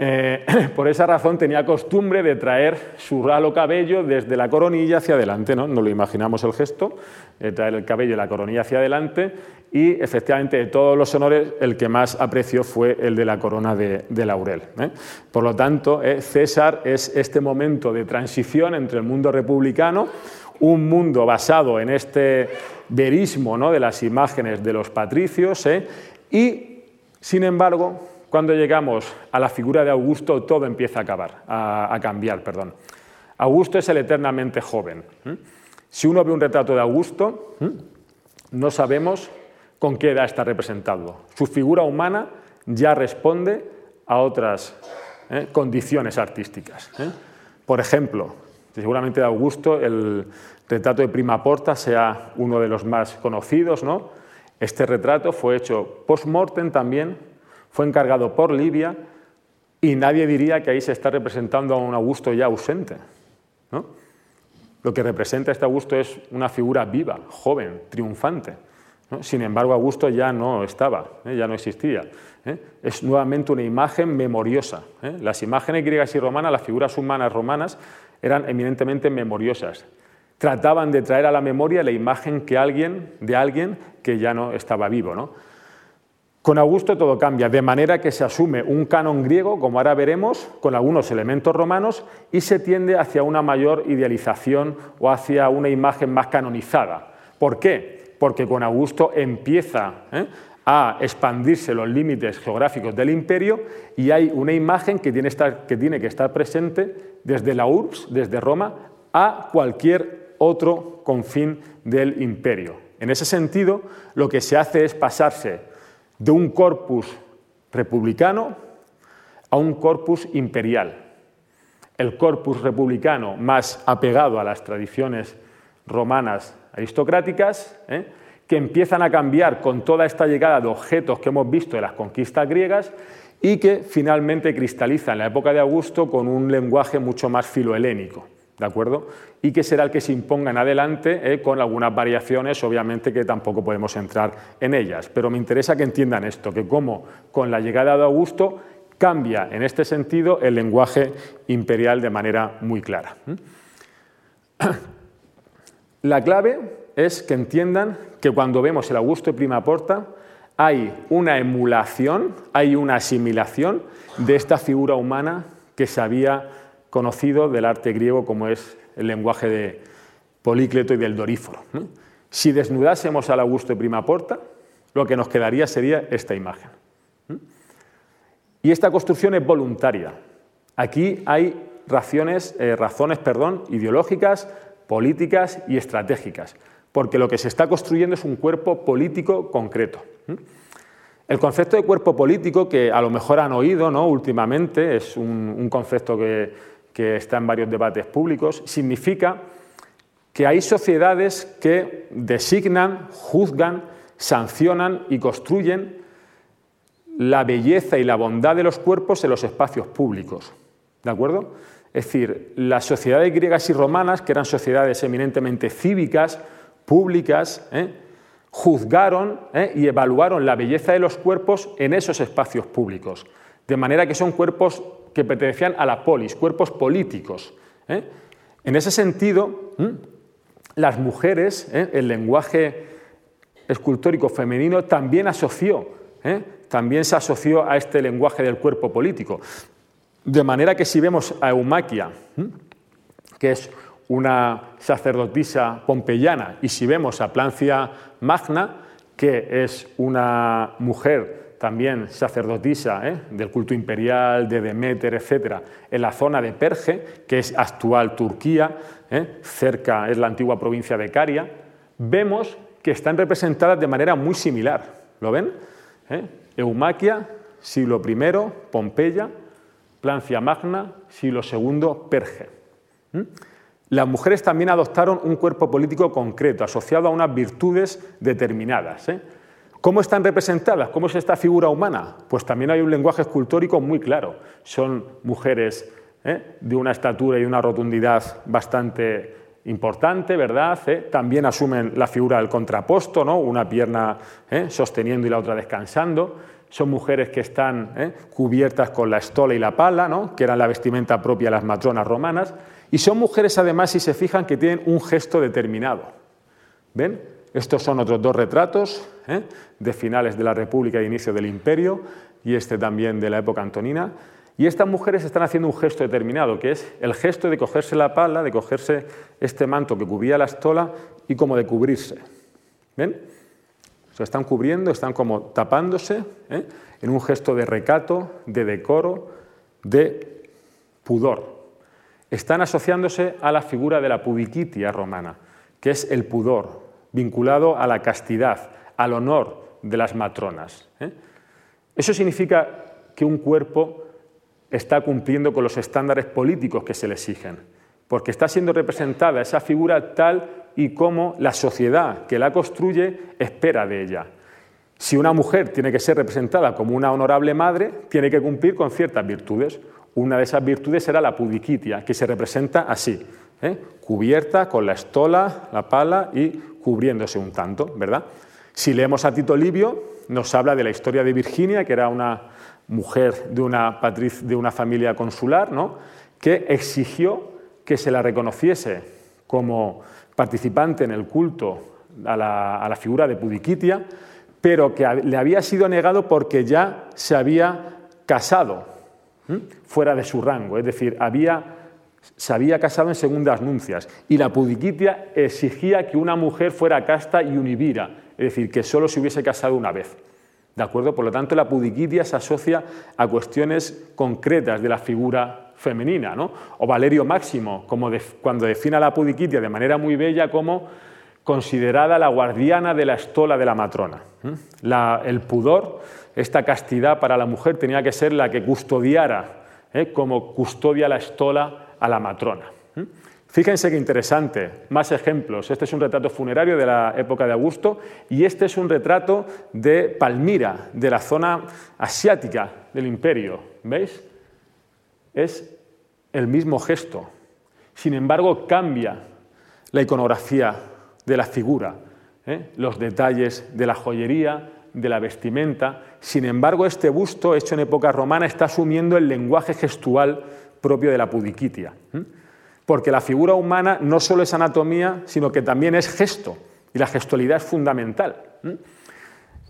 ¿Eh? Eh, por esa razón tenía costumbre de traer su ralo cabello desde la coronilla hacia adelante, ¿no? Nos lo imaginamos el gesto, de traer el cabello y la coronilla hacia adelante, y efectivamente de todos los honores el que más apreció fue el de la corona de, laurel. ¿eh? Por lo tanto, César es este momento de transición entre el mundo republicano, un mundo basado en este verismo ¿no? de las imágenes de los patricios, ¿eh? y, sin embargo, cuando llegamos a la figura de Augusto, todo empieza a, acabar, a, cambiar. Perdón. Augusto es el eternamente joven. Si uno ve un retrato de Augusto, no sabemos con qué edad está representado. Su figura humana ya responde a otras ¿eh? condiciones artísticas. ¿eh? Por ejemplo, seguramente de Augusto el retrato de Prima Porta sea uno de los más conocidos. ¿no? Este retrato fue hecho post-mortem también, fue encargado por Livia y nadie diría que ahí se está representando a un Augusto ya ausente. Lo que representa este Augusto es una figura viva, joven, triunfante. Sin embargo, Augusto ya no estaba, ¿eh? ya no existía. ¿eh? Es nuevamente una imagen memoriosa. ¿eh? Las imágenes griegas y romanas, las figuras humanas romanas, eran eminentemente memoriosas. Trataban de traer a la memoria la imagen que alguien, de alguien que ya no estaba vivo. Con Augusto todo cambia, de manera que se asume un canon griego, como ahora veremos, con algunos elementos romanos, y se tiende hacia una mayor idealización o hacia una imagen más canonizada. ¿Por qué? Porque con Augusto empieza ¿eh? a expandirse los límites geográficos del imperio y hay una imagen que tiene, que tiene que estar presente desde la urbs, desde Roma, a cualquier otro confín del imperio. En ese sentido, lo que se hace es pasarse de un corpus republicano a un corpus imperial. El corpus republicano más apegado a las tradiciones romanas aristocráticas, ¿eh? que empiezan a cambiar con toda esta llegada de objetos que hemos visto de las conquistas griegas y que finalmente cristaliza en la época de Augusto con un lenguaje mucho más filohelénico. ¿De acuerdo? Y que será el que se imponga en adelante eh, con algunas variaciones, obviamente que tampoco podemos entrar en ellas. Pero me interesa que entiendan esto, que como con la llegada de Augusto cambia en este sentido el lenguaje imperial de manera muy clara. La clave es que entiendan que cuando vemos el Augusto Prima Porta hay una emulación, hay una asimilación de esta figura humana que se había conocido del arte griego como es el lenguaje de Polícleto y del Doríforo. Si desnudásemos al Augusto de Prima Porta, lo que nos quedaría sería esta imagen. Y esta construcción es voluntaria. Aquí hay razones, eh, razones perdón, ideológicas, políticas y estratégicas, porque lo que se está construyendo es un cuerpo político concreto. El concepto de cuerpo político, que a lo mejor han oído ¿no? últimamente, es un concepto que que está en varios debates públicos, significa que hay sociedades que designan, juzgan, sancionan y construyen la belleza y la bondad de los cuerpos en los espacios públicos. ¿De acuerdo? Es decir, las sociedades griegas y romanas, que eran sociedades eminentemente cívicas, públicas, ¿eh? juzgaron ¿eh? y evaluaron la belleza de los cuerpos en esos espacios públicos. De manera que son cuerpos que pertenecían a la polis, cuerpos políticos. ¿eh? En ese sentido, las mujeres, ¿eh? el lenguaje escultórico femenino también asoció, ¿eh? también se asoció a este lenguaje del cuerpo político. De manera que si vemos a Eumaquia, que es una sacerdotisa pompeyana, y si vemos a Plancia Magna, que es una mujer también sacerdotisa ¿eh? del culto imperial, de Demeter, etc., en la zona de Perge, que es actual Turquía, ¿eh? cerca es la antigua provincia de Caria, vemos que están representadas de manera muy similar. ¿Lo ven? ¿Eh? Eumaquia, siglo I, Pompeya, Plancia Magna, siglo II, Perge. Las mujeres también adoptaron un cuerpo político concreto, asociado a unas virtudes determinadas. ¿Cómo están representadas? ¿Cómo es esta figura humana? Pues también hay un lenguaje escultórico muy claro. Son mujeres ¿eh? de una estatura y una rotundidad bastante importante, ¿verdad? ¿Eh? También asumen la figura del contraposto, ¿no? una pierna ¿eh? sosteniendo y la otra descansando. Son mujeres que están cubiertas con la estola y la pala, ¿no? que eran la vestimenta propia de las matronas romanas. Y son mujeres, además, si se fijan, que tienen un gesto determinado. ¿Ven? Estos son otros dos retratos ¿eh? de finales de la República e inicio del Imperio y este también de la época antonina. Y estas mujeres están haciendo un gesto determinado, que es el gesto de cogerse la pala, de cogerse este manto que cubría la estola y como de cubrirse. ¿Ven? Se están cubriendo, están como tapándose ¿eh? en un gesto de recato, de decoro, de pudor. están asociándose a la figura de la pudiquitia romana, que es el pudor, vinculado a la castidad, al honor de las matronas. ¿eh? Eso significa que un cuerpo está cumpliendo con los estándares políticos que se le exigen, porque está siendo representada esa figura tal y como la sociedad que la construye espera de ella. Si una mujer tiene que ser representada como una honorable madre, tiene que cumplir con ciertas virtudes. Una de esas virtudes será la pudiquitia, que se representa así, ¿eh? cubierta con la estola, la pala y cubriéndose un tanto, ¿verdad? Si leemos a Tito Livio, nos habla de la historia de Virginia, que era una mujer de una, de una familia consular, ¿no? que exigió que se la reconociese como participante en el culto a la, figura de Pudiquitia, pero que le había sido negado porque ya se había casado fuera de su rango, es decir, había, se había casado en segundas nuncias. Y la Pudiquitia exigía que una mujer fuera casta y univira, es decir, que solo se hubiese casado una vez. ¿De acuerdo? Por lo tanto, la pudiquitia se asocia a cuestiones concretas de la figura femenina, ¿no? O Valerio Máximo, como cuando define a la pudiquitia de manera muy bella como considerada la guardiana de la estola de la matrona. el pudor, esta castidad para la mujer tenía que ser la que custodiara, ¿eh? como custodia la estola a la matrona. Fíjense qué interesante, más ejemplos. Este es un retrato funerario de la época de Augusto y este es un retrato de Palmira, de la zona asiática del imperio. ¿Veis? Es el mismo gesto. Sin embargo, cambia la iconografía de la figura, ¿eh? los detalles de la joyería, de la vestimenta. Sin embargo, este busto, hecho en época romana, está asumiendo el lenguaje gestual propio de la pudiquitia porque la figura humana no solo es anatomía, sino que también es gesto, y la gestualidad es fundamental.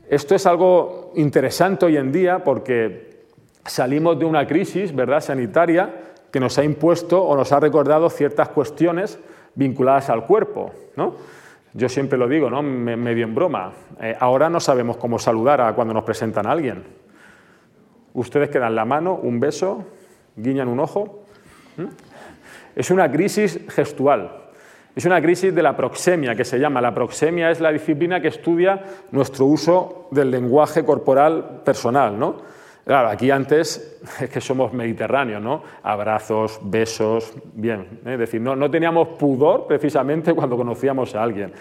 Esto es algo interesante hoy en día porque salimos de una crisis ¿verdad? sanitaria que nos ha impuesto o nos ha recordado ciertas cuestiones vinculadas al cuerpo. Yo siempre lo digo, ¿no? medio en broma. Eh, ahora no sabemos cómo saludar a cuando nos presentan a alguien. Ustedes quedan la mano, un beso, guiñan un ojo. Es una crisis gestual. Es una crisis de la proxemia, que se llama. La proxemia es la disciplina que estudia nuestro uso del lenguaje corporal personal, ¿no? Claro, aquí antes es que somos mediterráneos, ¿no? Abrazos, besos, bien. ¿eh? Es decir, no, no teníamos pudor precisamente cuando conocíamos a alguien.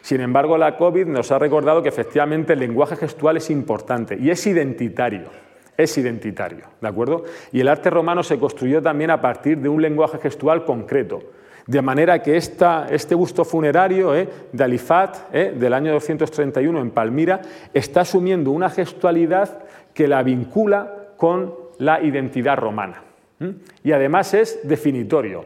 Sin embargo, la COVID nos ha recordado que efectivamente el lenguaje gestual es importante y es identitario es identitario, ¿de acuerdo? Y el arte romano se construyó también a partir de un lenguaje gestual concreto, de manera que este busto funerario eh, de Alifat, eh, del año 231 en Palmira, está asumiendo una gestualidad que la vincula con la identidad romana. Y además es definitorio.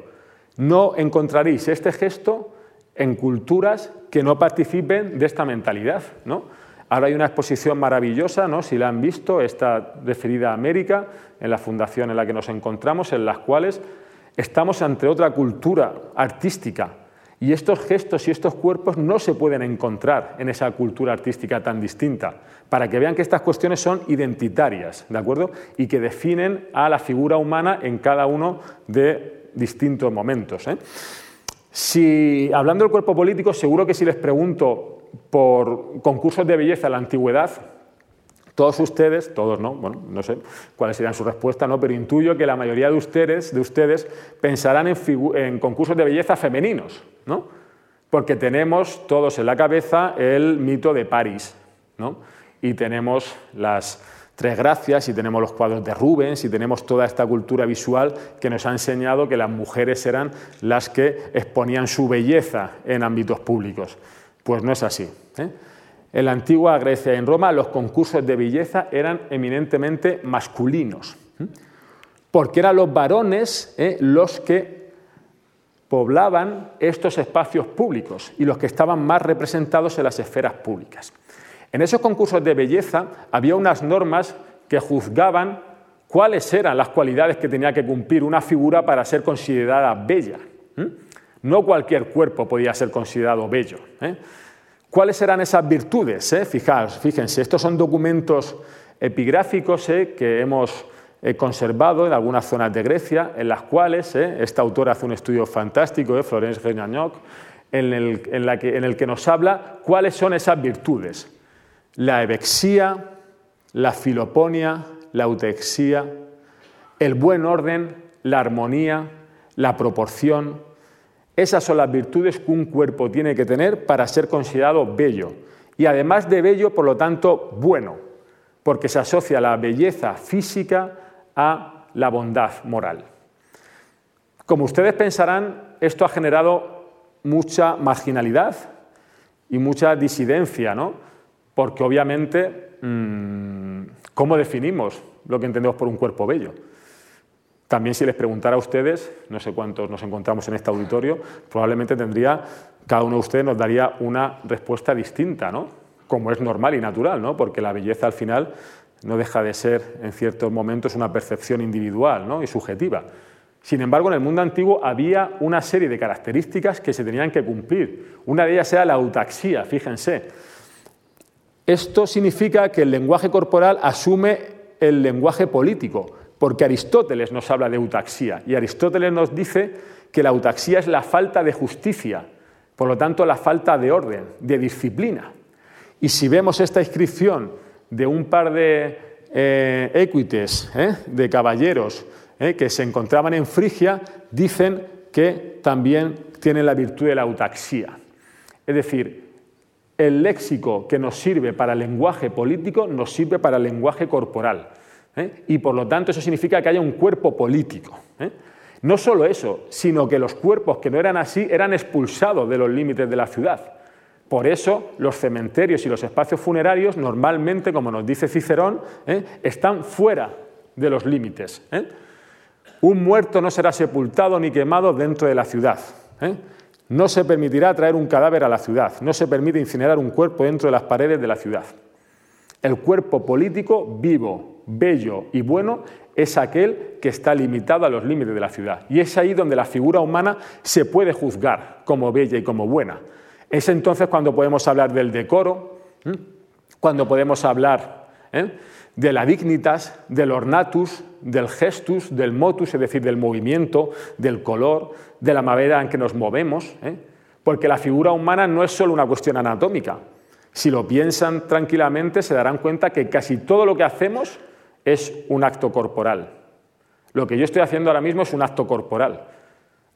No encontraréis este gesto en culturas que no participen de esta mentalidad. ¿no? Ahora hay una exposición maravillosa, ¿no? si la han visto, está referida a América, en la fundación en la que nos encontramos, en las cuales estamos ante otra cultura artística. Y estos gestos y estos cuerpos no se pueden encontrar en esa cultura artística tan distinta, para que vean que estas cuestiones son identitarias, ¿de acuerdo? Y que definen a la figura humana en cada uno de distintos momentos. ¿eh? Si, hablando del cuerpo político, seguro que si les pregunto por concursos de belleza en la antigüedad, todos ustedes, todos no, bueno, no sé cuáles serían su respuesta, ¿no? pero intuyo que la mayoría de ustedes, de ustedes pensarán en, concursos de belleza femeninos, ¿no? porque tenemos todos en la cabeza el mito de París, ¿no? y tenemos las tres gracias, y tenemos los cuadros de Rubens, y tenemos toda esta cultura visual que nos ha enseñado que las mujeres eran las que exponían su belleza en ámbitos públicos. Pues no es así. ¿eh? En la antigua Grecia y en Roma los concursos de belleza eran eminentemente masculinos, ¿eh? porque eran los varones ¿eh? los que poblaban estos espacios públicos y los que estaban más representados en las esferas públicas. En esos concursos de belleza había unas normas que juzgaban cuáles eran las cualidades que tenía que cumplir una figura para ser considerada bella. No cualquier cuerpo podía ser considerado bello. ¿Cuáles eran esas virtudes? Eh? fíjense, estos son documentos epigráficos eh, que hemos eh, conservado en algunas zonas de Grecia, en las cuales eh, esta autora hace un estudio fantástico, Florence Regnagnoc, en el, en el que nos habla cuáles son esas virtudes. La evexía, la filoponia, la eutexía, el buen orden, la armonía, la proporción. Esas son las virtudes que un cuerpo tiene que tener para ser considerado bello. Y además de bello, por lo tanto, bueno, porque se asocia la belleza física a la bondad moral. Como ustedes pensarán, esto ha generado mucha marginalidad y mucha disidencia, ¿no? Porque obviamente, mm, ¿cómo definimos lo que entendemos por un cuerpo bello? También si les preguntara a ustedes, no sé cuántos nos encontramos en este auditorio, probablemente tendría, cada uno de ustedes nos daría una respuesta distinta, ¿no? Como es normal y natural, ¿no? Porque la belleza al final no deja de ser en ciertos momentos una percepción individual ¿no? y subjetiva. Sin embargo, en el mundo antiguo había una serie de características que se tenían que cumplir. Una de ellas era la autaxia, fíjense. Esto significa que el lenguaje corporal asume el lenguaje político, porque Aristóteles nos habla de eutaxia y Aristóteles nos dice que la eutaxia es la falta de justicia, por lo tanto la falta de orden, de disciplina. Y si vemos esta inscripción de un par de eh, equites, eh, de caballeros eh, que se encontraban en Frigia, dicen que también tienen la virtud de la autaxia. Es decir, el léxico que nos sirve para el lenguaje político nos sirve para el lenguaje corporal. Y por lo tanto eso significa que haya un cuerpo político. No solo eso, sino que los cuerpos que no eran así eran expulsados de los límites de la ciudad. Por eso los cementerios y los espacios funerarios normalmente, como nos dice Cicerón, ¿eh? están fuera de los límites. ¿eh? Un muerto no será sepultado ni quemado dentro de la ciudad. ¿eh? No se permitirá traer un cadáver a la ciudad. No se permite incinerar un cuerpo dentro de las paredes de la ciudad. El cuerpo político vivo, bello y bueno es aquel que está limitado a los límites de la ciudad. Y es ahí donde la figura humana se puede juzgar como bella y como buena. Es entonces cuando podemos hablar del decoro, cuando podemos hablar ¿eh? de la dignitas, del ornatus, del gestus, del motus, es decir, del movimiento, del color, de la manera en que nos movemos, ¿eh? porque la figura humana no es solo una cuestión anatómica. Si lo piensan tranquilamente, se darán cuenta que casi todo lo que hacemos es un acto corporal. Lo que yo estoy haciendo ahora mismo es un acto corporal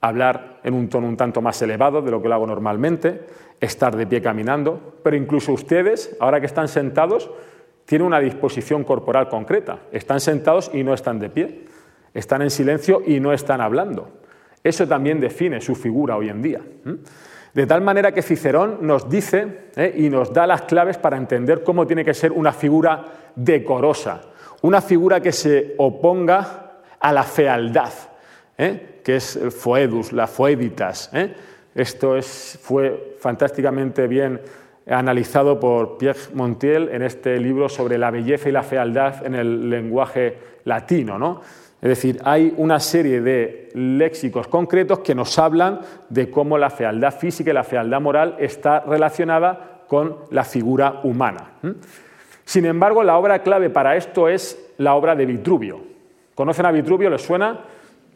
hablar en un tono un tanto más elevado de lo que lo hago normalmente, estar de pie caminando, pero incluso ustedes, ahora que están sentados, tienen una disposición corporal concreta. Están sentados y no están de pie. Están en silencio y no están hablando. Eso también define su figura hoy en día. De tal manera que Cicerón nos dice ¿eh? y nos da las claves para entender cómo tiene que ser una figura decorosa, una figura que se oponga a la fealdad, ¿eh? que es el foedus, la foeditas. ¿eh? Esto fue fantásticamente bien analizado por Pierre Montiel en este libro sobre la belleza y la fealdad en el lenguaje latino. ¿no? Es decir, hay una serie de léxicos concretos que nos hablan de cómo la fealdad física y la fealdad moral está relacionada con la figura humana. Sin embargo, la obra clave para esto es la obra de Vitruvio. ¿Conocen a Vitruvio? ¿Les suena?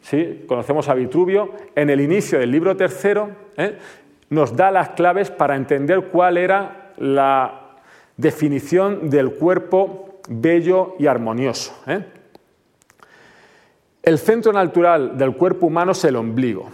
¿sí? conocemos a Vitruvio, en el inicio del libro tercero ¿eh? nos da las claves para entender cuál era la definición del cuerpo bello y armonioso. ¿eh? El centro natural del cuerpo humano es el ombligo,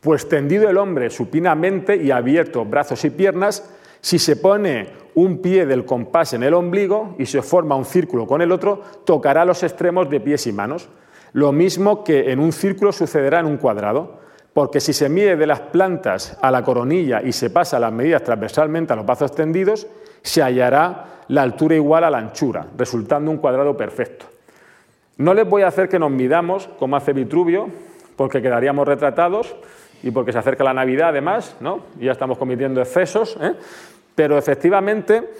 pues tendido el hombre supinamente y abierto brazos y piernas, si se pone un pie del compás en el ombligo y se forma un círculo con el otro, tocará los extremos de pies y manos. Lo mismo que en un círculo sucederá en un cuadrado, porque si se mide de las plantas a la coronilla y se pasa las medidas transversalmente a los brazos tendidos, se hallará la altura igual a la anchura, resultando un cuadrado perfecto. No les voy a hacer que nos midamos como hace Vitruvio, porque quedaríamos retratados y porque se acerca la Navidad además, ¿no? y ya estamos cometiendo excesos, ¿eh? pero efectivamente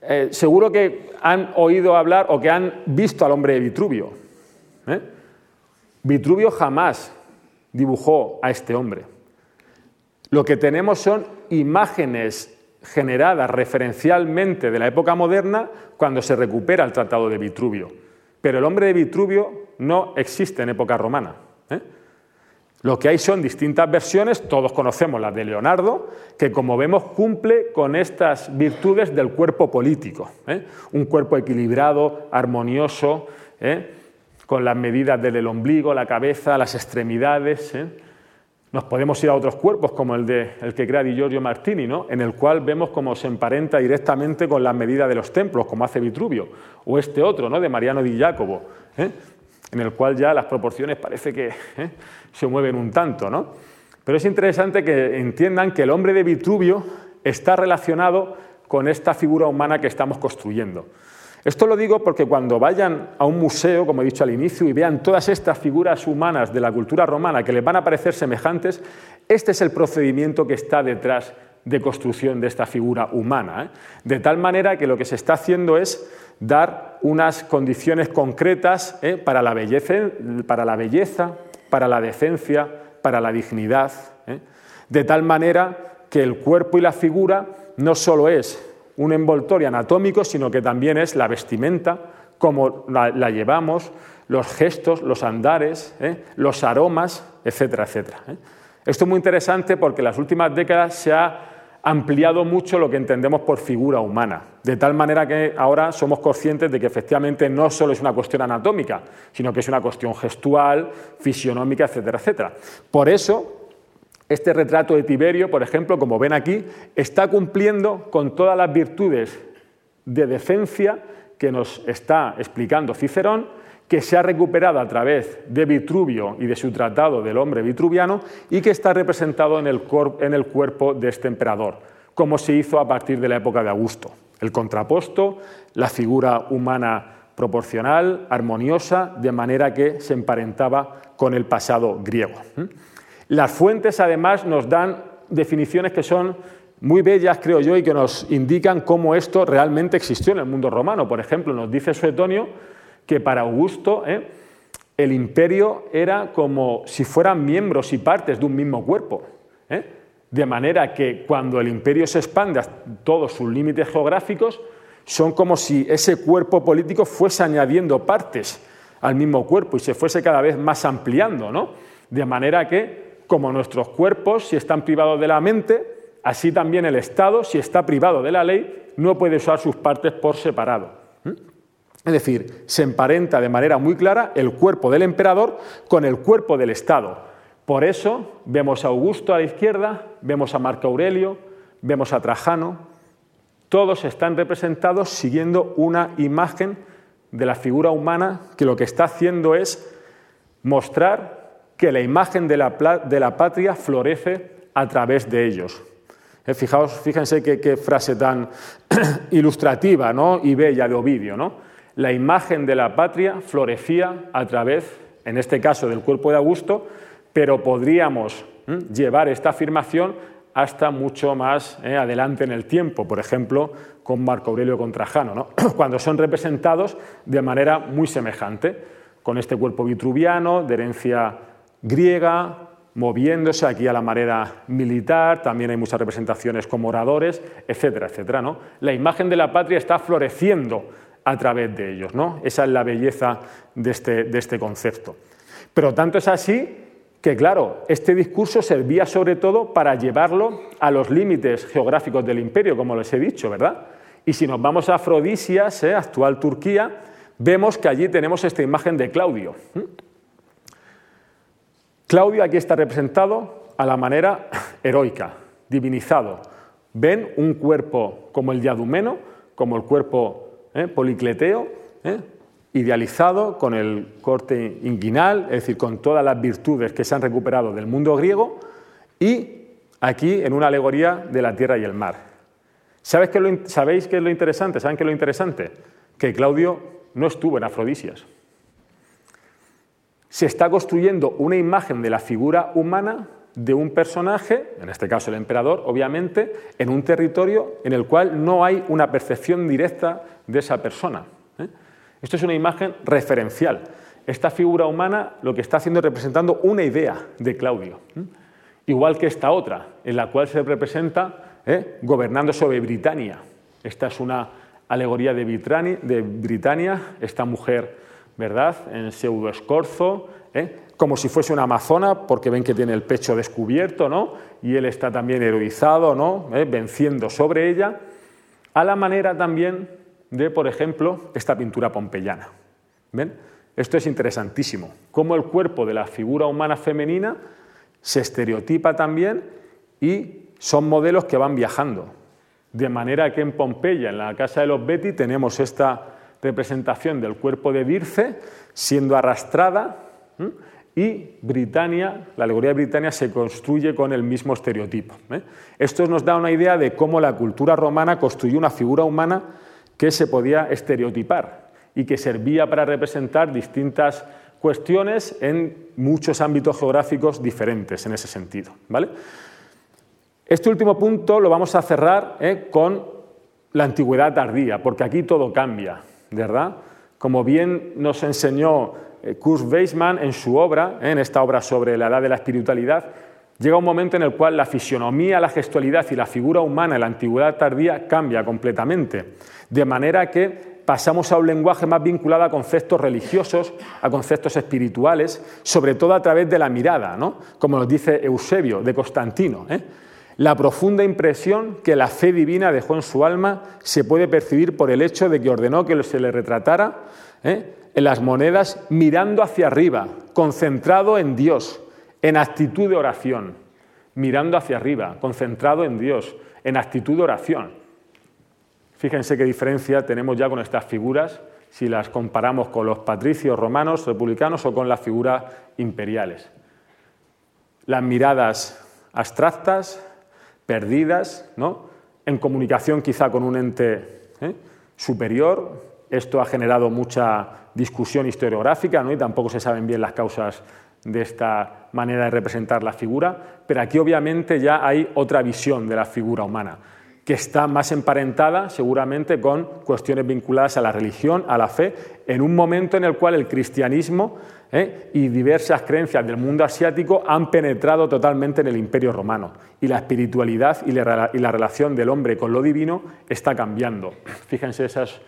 eh, seguro que han oído hablar o que han visto al hombre de Vitruvio. ¿eh? Vitruvio jamás dibujó a este hombre. Lo que tenemos son imágenes generadas referencialmente de la época moderna cuando se recupera el Tratado de Vitruvio. pero el hombre de Vitruvio no existe en época romana. ¿eh? Lo que hay son distintas versiones, todos conocemos las de Leonardo, que como vemos cumple con estas virtudes del cuerpo político. ¿eh? Un cuerpo equilibrado, armonioso, ¿eh? con las medidas del ombligo, la cabeza, las extremidades. ¿eh? Nos podemos ir a otros cuerpos, como el, de, el que crea Di Giorgio Martini, ¿no? en el cual vemos cómo se emparenta directamente con las medidas de los templos, como hace Vitruvio, o este otro, ¿no? de Mariano di Jacobo en el cual ya las proporciones parece que. Se mueven un tanto. ¿no? Pero es interesante que entiendan que el hombre de Vitruvio está relacionado con esta figura humana que estamos construyendo. Esto lo digo porque cuando vayan a un museo, como he dicho al inicio, y vean todas estas figuras humanas de la cultura romana que les van a parecer semejantes, este es el procedimiento que está detrás de construcción de esta figura humana. ¿eh? De tal manera que lo que se está haciendo es dar unas condiciones concretas ¿eh? para, la belleza, para, la belleza, para la decencia, para la dignidad, ¿eh? de tal manera que el cuerpo y la figura no solo es un envoltorio anatómico, sino que también es la vestimenta, como la, llevamos, los gestos, los andares, ¿eh? los aromas, etcétera, etcétera. Esto es muy interesante porque en las últimas décadas se ha ampliado mucho lo que entendemos por figura humana, de tal manera que ahora somos conscientes de que efectivamente no solo es una cuestión anatómica, sino que es una cuestión gestual, fisionómica, etcétera, etcétera. Por eso, este retrato de Tiberio, por ejemplo, como ven aquí, está cumpliendo con todas las virtudes de decencia que nos está explicando Cicerón que se ha recuperado a través de Vitruvio y de su tratado del hombre vitruviano y que está representado en el, en el cuerpo de este emperador, como se hizo a partir de la época de Augusto. El contraposto, la figura humana proporcional, armoniosa, de manera que se emparentaba con el pasado griego. Las fuentes, además, nos dan definiciones que son muy bellas, creo yo, y que nos indican cómo esto realmente existió en el mundo romano. Por ejemplo, nos dice Suetonio que para Augusto ¿eh? el imperio era como si fueran miembros y partes de un mismo cuerpo. ¿eh? De manera que cuando el imperio se expande a todos sus límites geográficos, son como si ese cuerpo político fuese añadiendo partes al mismo cuerpo y se fuese cada vez más ampliando, ¿no? De manera que, como nuestros cuerpos, si están privados de la mente, así también el Estado, si está privado de la ley, no puede usar sus partes por separado. Es decir, se emparenta de manera muy clara el cuerpo del emperador con el cuerpo del Estado. Por eso vemos a Augusto a la izquierda, vemos a Marco Aurelio, vemos a Trajano. Todos están representados siguiendo una imagen de la figura humana que lo que está haciendo es mostrar que la imagen de la, patria florece a través de ellos. Eh, fijaos, fíjense qué, frase tan ilustrativa ¿no? y bella de Ovidio. ¿no? La imagen de la patria florecía a través, en este caso, del cuerpo de Augusto, pero podríamos llevar esta afirmación hasta mucho más eh, adelante en el tiempo, por ejemplo, con Marco Aurelio con Trajano, cuando son representados de manera muy semejante, con este cuerpo vitruviano, de herencia griega, moviéndose aquí a la manera militar, también hay muchas representaciones como oradores, etcétera, etcétera. ¿no? La imagen de la patria está floreciendo a través de ellos. ¿no? Esa es la belleza de este, de este concepto. Pero tanto es así que, claro, este discurso servía sobre todo para llevarlo a los límites geográficos del imperio, como les he dicho, ¿verdad? Y si nos vamos a Afrodisias, ¿eh? actual Turquía, vemos que allí tenemos esta imagen de Claudio. Claudio aquí está representado a la manera heroica, divinizado. Ven un cuerpo como el de Adumeno, como el cuerpo ¿eh? policleteo, ¿eh? idealizado con el corte inguinal, es decir, con todas las virtudes que se han recuperado del mundo griego, y aquí en una alegoría de la tierra y el mar. ¿Sabéis qué, es lo interesante? ¿Saben qué es lo interesante? Que Claudio no estuvo en Afrodisias. Se está construyendo una imagen de la figura humana de un personaje, en este caso el emperador, obviamente, en un territorio en el cual no hay una percepción directa de esa persona. ¿eh? Esto es una imagen referencial. Esta figura humana lo que está haciendo es representando una idea de Claudio, ¿eh? igual que esta otra, en la cual se representa ¿eh? gobernando sobre Britania. Esta es una alegoría de, Britania, esta mujer ¿verdad? En pseudoescorzo, ¿eh? Como si fuese una amazona, porque ven que tiene el pecho descubierto, ¿no? Y él está también heroizado, ¿no? ¿Eh? Venciendo sobre ella, a la manera también de, por ejemplo, esta pintura pompeyana. ¿Ven? Esto es interesantísimo, cómo el cuerpo de la figura humana femenina se estereotipa también y son modelos que van viajando. De manera que en Pompeya, en la casa de los Betty, tenemos esta representación del cuerpo de Dirce siendo arrastrada y Britania, la alegoría de Britania se construye con el mismo estereotipo. ¿eh? Esto nos da una idea de cómo la cultura romana construyó una figura humana que se podía estereotipar y que servía para representar distintas cuestiones en muchos ámbitos geográficos diferentes en ese sentido. ¿vale? Este último punto lo vamos a cerrar ¿eh? con la antigüedad tardía, porque aquí todo cambia, ¿verdad? Como bien nos enseñó Kurt Weismann en su obra, ¿eh? en esta obra sobre la edad de la espiritualidad, llega un momento en el cual la fisionomía, la gestualidad y la figura humana en la antigüedad tardía cambia completamente, de manera que pasamos a un lenguaje más vinculado a conceptos religiosos, a conceptos espirituales, sobre todo a través de la mirada, ¿no? como nos dice Eusebio de Constantino. ¿eh? La profunda impresión que la fe divina dejó en su alma se puede percibir por el hecho de que ordenó que se le retratara ¿eh? en las monedas mirando hacia arriba, concentrado en Dios, en actitud de oración, mirando hacia arriba, concentrado en Dios, en actitud de oración. Fíjense qué diferencia tenemos ya con estas figuras si las comparamos con los patricios romanos, republicanos o con las figuras imperiales. Las miradas abstractas, perdidas, ¿no? en comunicación quizá con un ente ¿eh? superior. Esto ha generado mucha discusión historiográfica ¿no? y tampoco se saben bien las causas de esta manera de representar la figura, pero aquí obviamente ya hay otra visión de la figura humana que está más emparentada seguramente con cuestiones vinculadas a la religión, a la fe, en un momento en el cual el cristianismo ¿eh? y diversas creencias del mundo asiático han penetrado totalmente en el imperio romano y la espiritualidad y la, relación del hombre con lo divino está cambiando. Fíjense esas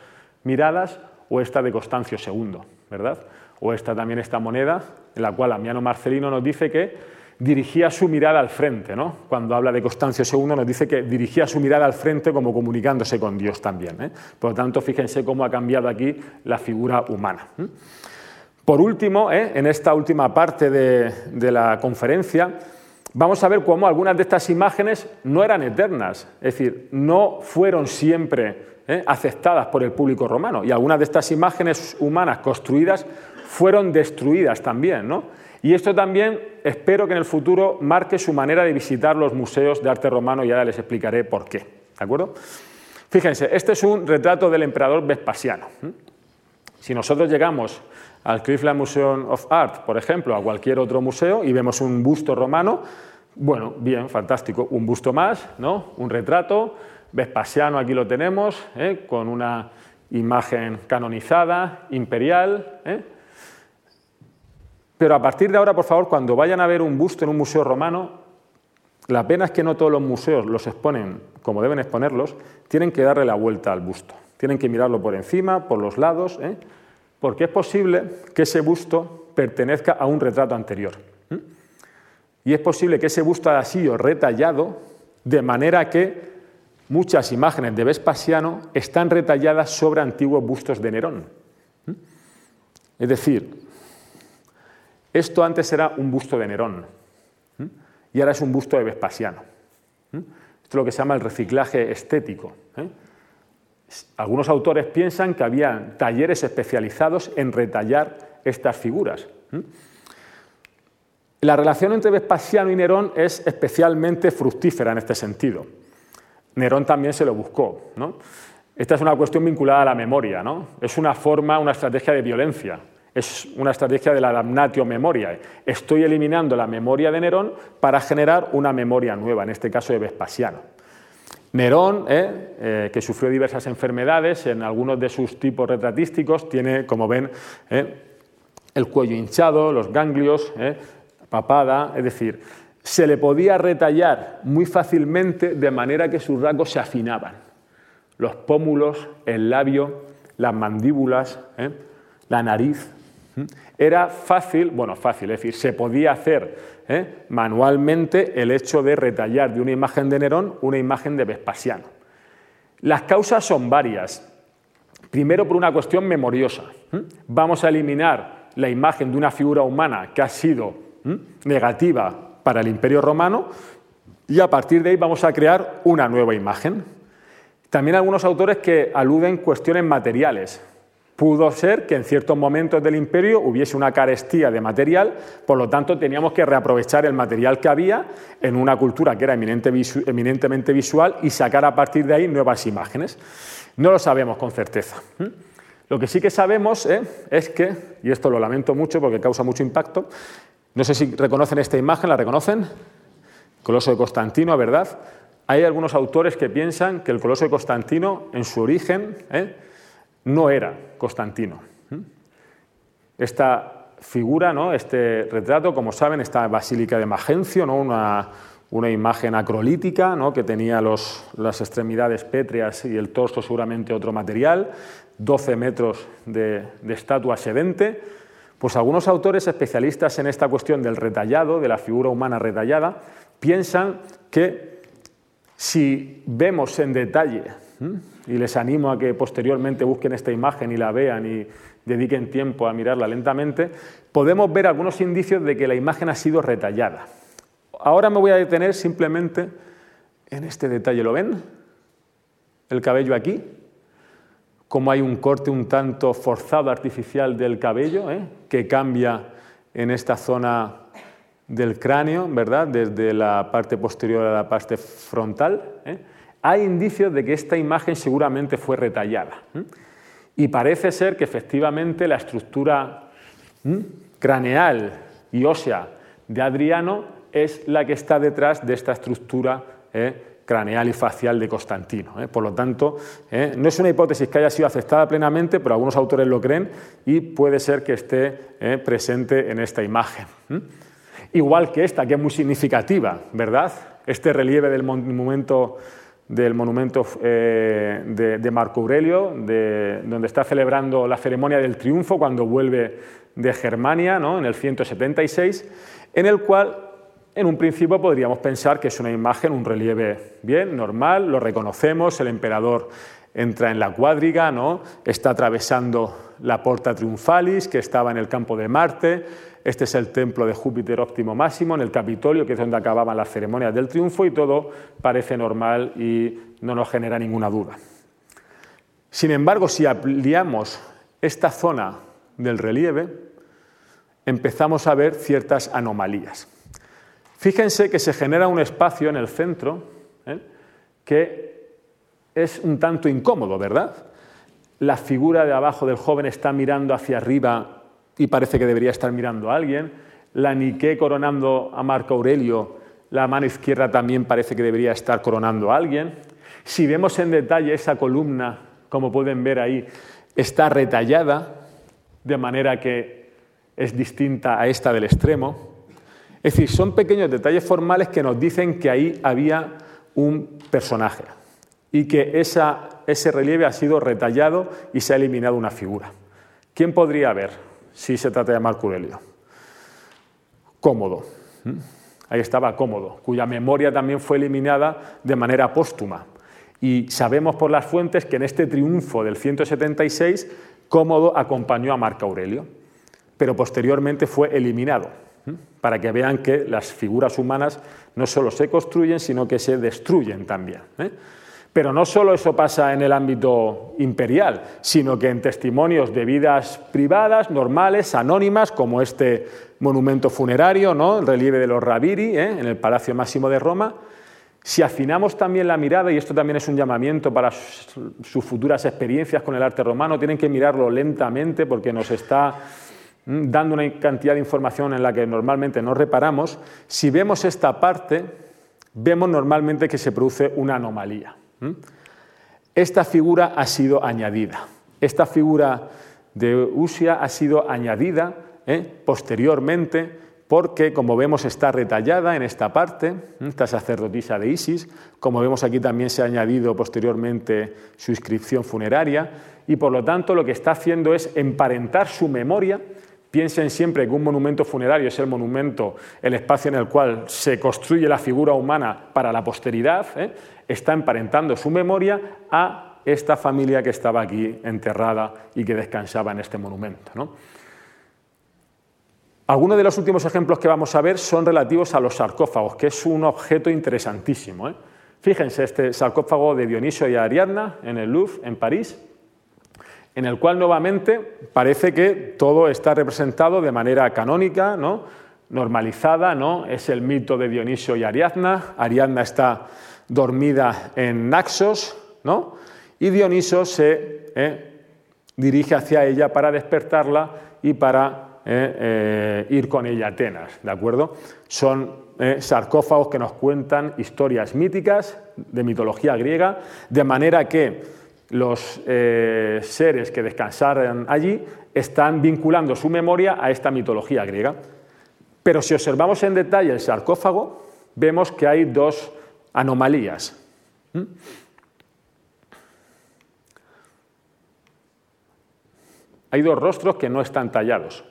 miradas o esta de Constancio II, ¿verdad? O esta también esta moneda en la cual Amiano Marcelino nos dice que dirigía su mirada al frente. ¿no? Cuando habla de Constancio II nos dice que dirigía su mirada al frente como comunicándose con Dios también. ¿eh? Por lo tanto, fíjense cómo ha cambiado aquí la figura humana. Por último, ¿eh? en esta última parte de, la conferencia, vamos a ver cómo algunas de estas imágenes no eran eternas, es decir, no fueron siempre ¿eh? aceptadas por el público romano y algunas de estas imágenes humanas construidas fueron destruidas también. ¿no? Y esto también espero que en el futuro marque su manera de visitar los museos de arte romano y ahora les explicaré por qué. ¿De acuerdo? Fíjense, este es un retrato del emperador Vespasiano. Si nosotros llegamos al Cleveland Museum of Art, por ejemplo, a cualquier otro museo y vemos un busto romano, bueno, bien, fantástico, un busto más, ¿no? Un retrato, Vespasiano aquí lo tenemos, ¿eh? con una imagen canonizada, imperial, ¿eh? Pero a partir de ahora, por favor, cuando vayan a ver un busto en un museo romano, la pena es que no todos los museos los exponen como deben exponerlos, tienen que darle la vuelta al busto. Tienen que mirarlo por encima, por los lados, ¿eh? Porque es posible que ese busto pertenezca a un retrato anterior. Y es posible que ese busto haya sido retallado de manera que muchas imágenes de Vespasiano están retalladas sobre antiguos bustos de Nerón. Es decir, esto antes era un busto de Nerón y ahora es un busto de Vespasiano. Esto es lo que se llama el reciclaje estético. ¿eh? Algunos autores piensan que había talleres especializados en retallar estas figuras. La relación entre Vespasiano y Nerón es especialmente fructífera en este sentido. Nerón también se lo buscó. Esta es una cuestión vinculada a la memoria. ¿no? Es una forma, una estrategia de violencia. Es una estrategia de la damnatio memoria. Estoy eliminando la memoria de Nerón para generar una memoria nueva, en este caso de Vespasiano. Nerón, eh, eh, que sufrió diversas enfermedades, en algunos de sus tipos retratísticos, tiene, como ven, eh, el cuello hinchado, los ganglios, papada, es decir, se le podía retallar muy fácilmente de manera que sus rasgos se afinaban. Los pómulos, el labio, las mandíbulas, la nariz, Era fácil, bueno, fácil, es decir, se podía hacer ¿eh? manualmente el hecho de retallar de una imagen de Nerón una imagen de Vespasiano. Las causas son varias. Primero, por una cuestión memoriosa. Vamos a eliminar la imagen de una figura humana que ha sido negativa para el Imperio Romano y a partir de ahí vamos a crear una nueva imagen. También algunos autores que aluden cuestiones materiales. Pudo ser que en ciertos momentos del imperio hubiese una carestía de material, por lo tanto teníamos que reaprovechar el material que había en una cultura que era eminentemente visual y sacar a partir de ahí nuevas imágenes. No lo sabemos con certeza. Lo que sí que sabemos ¿eh? es que, y esto lo lamento mucho porque causa mucho impacto, no sé si reconocen esta imagen, ¿la reconocen? Coloso de Constantino, ¿verdad? Hay algunos autores que piensan que el Coloso de Constantino, en su origen, ¿eh? No era Constantino. Esta figura, ¿no? este retrato, como saben, esta basílica de Magencio, ¿no? una, imagen acrolítica ¿no? que tenía las extremidades pétreas y el torso seguramente otro material, 12 metros de, de estatua sedente. Pues algunos autores especialistas en esta cuestión del retallado, de la figura humana retallada, piensan que si vemos en detalle y les animo a que posteriormente busquen esta imagen y la vean y dediquen tiempo a mirarla lentamente, podemos ver algunos indicios de que la imagen ha sido retallada. Ahora me voy a detener simplemente en este detalle. ¿Lo ven? El cabello aquí, como hay un corte un tanto forzado artificial del cabello, ¿eh? que cambia en esta zona del cráneo, ¿verdad? Desde la parte posterior a la parte frontal. ¿eh? Hay indicios de que esta imagen seguramente fue retallada. Y parece ser que efectivamente la estructura craneal y ósea de Adriano es la que está detrás de esta estructura ¿eh? craneal y facial de Constantino. ¿eh? Por lo tanto, ¿eh? no es una hipótesis que haya sido aceptada plenamente, pero algunos autores lo creen y puede ser que esté presente en esta imagen. Igual que esta, que es muy significativa, ¿verdad? Este relieve del monumento del monumento eh, de, Marco Aurelio, donde está celebrando la ceremonia del triunfo cuando vuelve de Germania en el 176, en el cual en un principio podríamos pensar que es una imagen, un relieve bien, normal, lo reconocemos, el emperador entra en la cuadriga, ¿no? está atravesando la Porta Triunfalis, que estaba en el campo de Marte, este es el templo de Júpiter óptimo máximo en el Capitolio, que es donde acababan las ceremonias del triunfo y todo parece normal y no nos genera ninguna duda. Sin embargo, si ampliamos esta zona del relieve, empezamos a ver ciertas anomalías. Fíjense que se genera un espacio en el centro ¿eh? que es un tanto incómodo, ¿verdad? La figura de abajo del joven está mirando hacia arriba y parece que debería estar mirando a alguien. La Nike coronando a Marco Aurelio, la mano izquierda también parece que debería estar coronando a alguien. Si vemos en detalle esa columna, como pueden ver ahí, está retallada de manera que es distinta a esta del extremo. Es decir, son pequeños detalles formales que nos dicen que ahí había un personaje y que ese relieve ha sido retallado y se ha eliminado una figura. ¿Quién podría haber? Si se trata de Marco Aurelio. Cómodo. Ahí estaba cómodo, cuya memoria también fue eliminada de manera póstuma. Y sabemos por las fuentes que en este triunfo del 176, Cómodo acompañó a Marco Aurelio, pero posteriormente fue eliminado, para que vean que las figuras humanas no solo se construyen, sino que se destruyen también. Pero no solo eso pasa en el ámbito imperial, sino que en testimonios de vidas privadas, normales, anónimas, como este monumento funerario, el relieve de los Raviri, ¿eh? en el Palacio Máximo de Roma, si afinamos también la mirada, y esto también es un llamamiento para sus futuras experiencias con el arte romano, tienen que mirarlo lentamente porque nos está mm, dando una cantidad de información en la que normalmente no reparamos, si vemos esta parte, vemos normalmente que se produce una anomalía. Esta figura ha sido añadida. Esta figura de Usia ha sido añadida ¿eh? posteriormente porque, como vemos, está retallada en esta parte, esta sacerdotisa de Isis, como vemos aquí también se ha añadido posteriormente su inscripción funeraria, y por lo tanto lo que está haciendo es emparentar su memoria Piensen siempre que un monumento funerario es el monumento, el espacio en el cual se construye la figura humana para la posteridad. ¿eh? Está emparentando su memoria a esta familia que estaba aquí enterrada y que descansaba en este monumento. Algunos de los últimos ejemplos que vamos a ver son relativos a los sarcófagos, que es un objeto interesantísimo. ¿eh? Fíjense, este sarcófago de Dionisio y Ariadna en el Louvre, en París, en el cual nuevamente parece que todo está representado de manera canónica, ¿no? normalizada, ¿no? es el mito de Dionisio y Ariadna, Ariadna está dormida en Naxos, ¿no? y Dioniso se eh, dirige hacia ella para despertarla y para eh, eh, ir con ella a Atenas, ¿de acuerdo? Son sarcófagos que nos cuentan historias míticas de mitología griega, de manera que los seres que descansaran allí están vinculando su memoria a esta mitología griega. Pero si observamos en detalle el sarcófago, vemos que hay dos anomalías. ¿Mm? Hay dos rostros que no están tallados.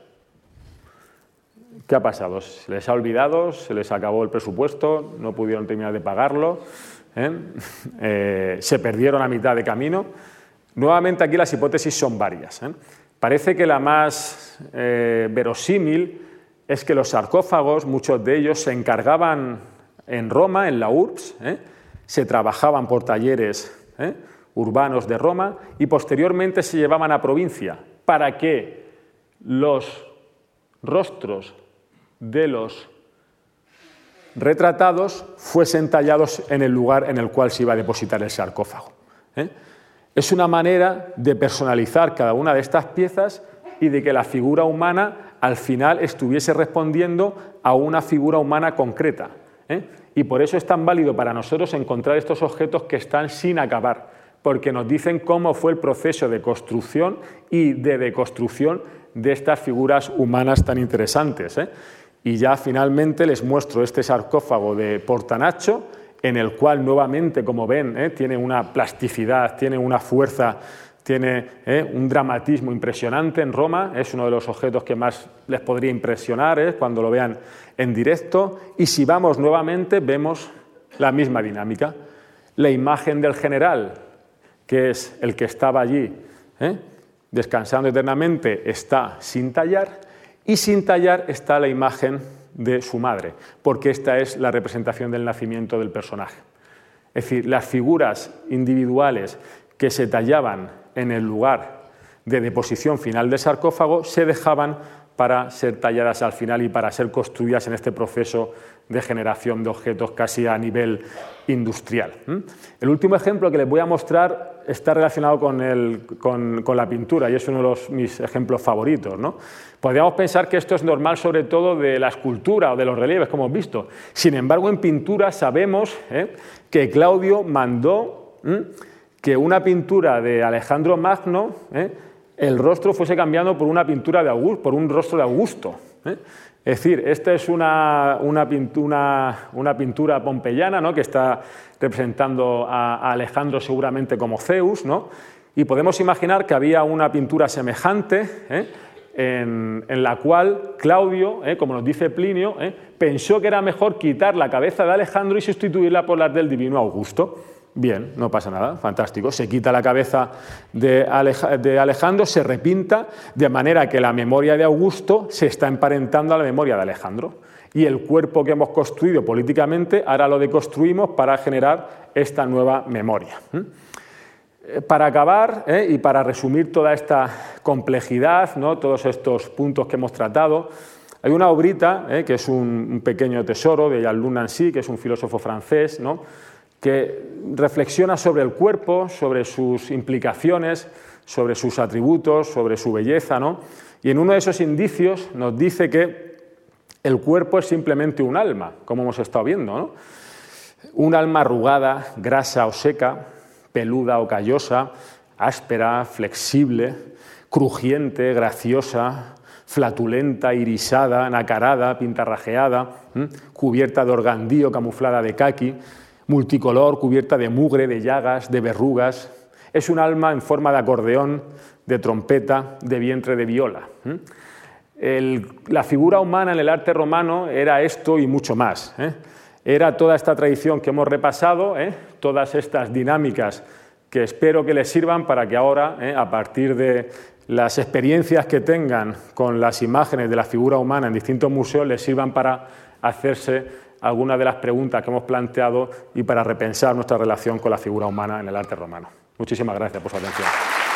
¿Qué ha pasado? ¿Se les ha olvidado? ¿Se les acabó el presupuesto? ¿No pudieron terminar de pagarlo? ¿eh? Eh, se perdieron a mitad de camino. Nuevamente aquí las hipótesis son varias. ¿eh? Parece que la más verosímil es que los sarcófagos, muchos de ellos, se encargaban en Roma, en la URBS, se trabajaban por talleres urbanos de Roma y posteriormente se llevaban a provincia para que los rostros de los retratados fuesen tallados en el lugar en el cual se iba a depositar el sarcófago. ¿eh? Es una manera de personalizar cada una de estas piezas y de que la figura humana al final estuviese respondiendo a una figura humana concreta. ¿eh? Y por eso es tan válido para nosotros encontrar estos objetos que están sin acabar, porque nos dicen cómo fue el proceso de construcción y de deconstrucción de estas figuras humanas tan interesantes. ¿eh? Y ya finalmente les muestro este sarcófago de Portanacho, en el cual nuevamente, como ven, ¿eh? tiene una plasticidad, tiene una fuerza, tiene ¿eh? un dramatismo impresionante en Roma. Es uno de los objetos que más les podría impresionar ¿eh? cuando lo vean en directo. Y si vamos nuevamente, vemos la misma dinámica. La imagen del general, que es el que estaba allí descansando eternamente, está sin tallar y sin tallar está la imagen de su madre, porque esta es la representación del nacimiento del personaje. Es decir, las figuras individuales que se tallaban en el lugar de deposición final del sarcófago se dejaban para ser talladas al final y para ser construidas en este proceso de generación de objetos casi a nivel industrial. El último ejemplo que les voy a mostrar está relacionado con, la pintura y es uno de los, mis ejemplos favoritos. ¿no? Podríamos pensar que esto es normal sobre todo de la escultura o de los relieves, como hemos visto. Sin embargo, en pintura sabemos ¿eh? que Claudio mandó que una pintura de Alejandro Magno ¿eh? el rostro fuese cambiando por una pintura de por un rostro de Augusto. ¿eh? Es decir, esta es una, pintura, una pintura pompeyana ¿no? que está representando a, Alejandro seguramente como Zeus, ¿no? y podemos imaginar que había una pintura semejante ¿eh? en, la cual Claudio, como nos dice Plinio, pensó que era mejor quitar la cabeza de Alejandro y sustituirla por la del divino Augusto. Bien, no pasa nada, fantástico. Se quita la cabeza de, Alejandro, se repinta, de manera que la memoria de Augusto se está emparentando a la memoria de Alejandro. Y el cuerpo que hemos construido políticamente, ahora lo deconstruimos para generar esta nueva memoria. Eh, para acabar ¿eh? y para resumir toda esta complejidad, ¿no? todos estos puntos que hemos tratado, hay una obrita ¿eh? que es un, pequeño tesoro de Nancy, que es un filósofo francés, ¿no? Que reflexiona sobre el cuerpo, sobre sus implicaciones, sobre sus atributos, sobre su belleza, ¿no? Y en uno de esos indicios nos dice que el cuerpo es simplemente un alma, como hemos estado viendo, ¿no? Un alma arrugada, grasa o seca, peluda o callosa, áspera, flexible, crujiente, graciosa, flatulenta, irisada, nacarada, pintarrajeada, cubierta de organdío, camuflada de caqui, multicolor, cubierta de mugre, de llagas, de verrugas. Es un alma en forma de acordeón, de trompeta, de vientre de viola. la figura humana en el arte romano era esto y mucho más. ¿eh? Era toda esta tradición que hemos repasado, ¿eh? todas estas dinámicas que espero que les sirvan para que ahora, ¿eh? a partir de las experiencias que tengan con las imágenes de la figura humana en distintos museos, les sirvan para hacerse algunas de las preguntas que hemos planteado y para repensar nuestra relación con la figura humana en el arte romano. Muchísimas gracias por su atención.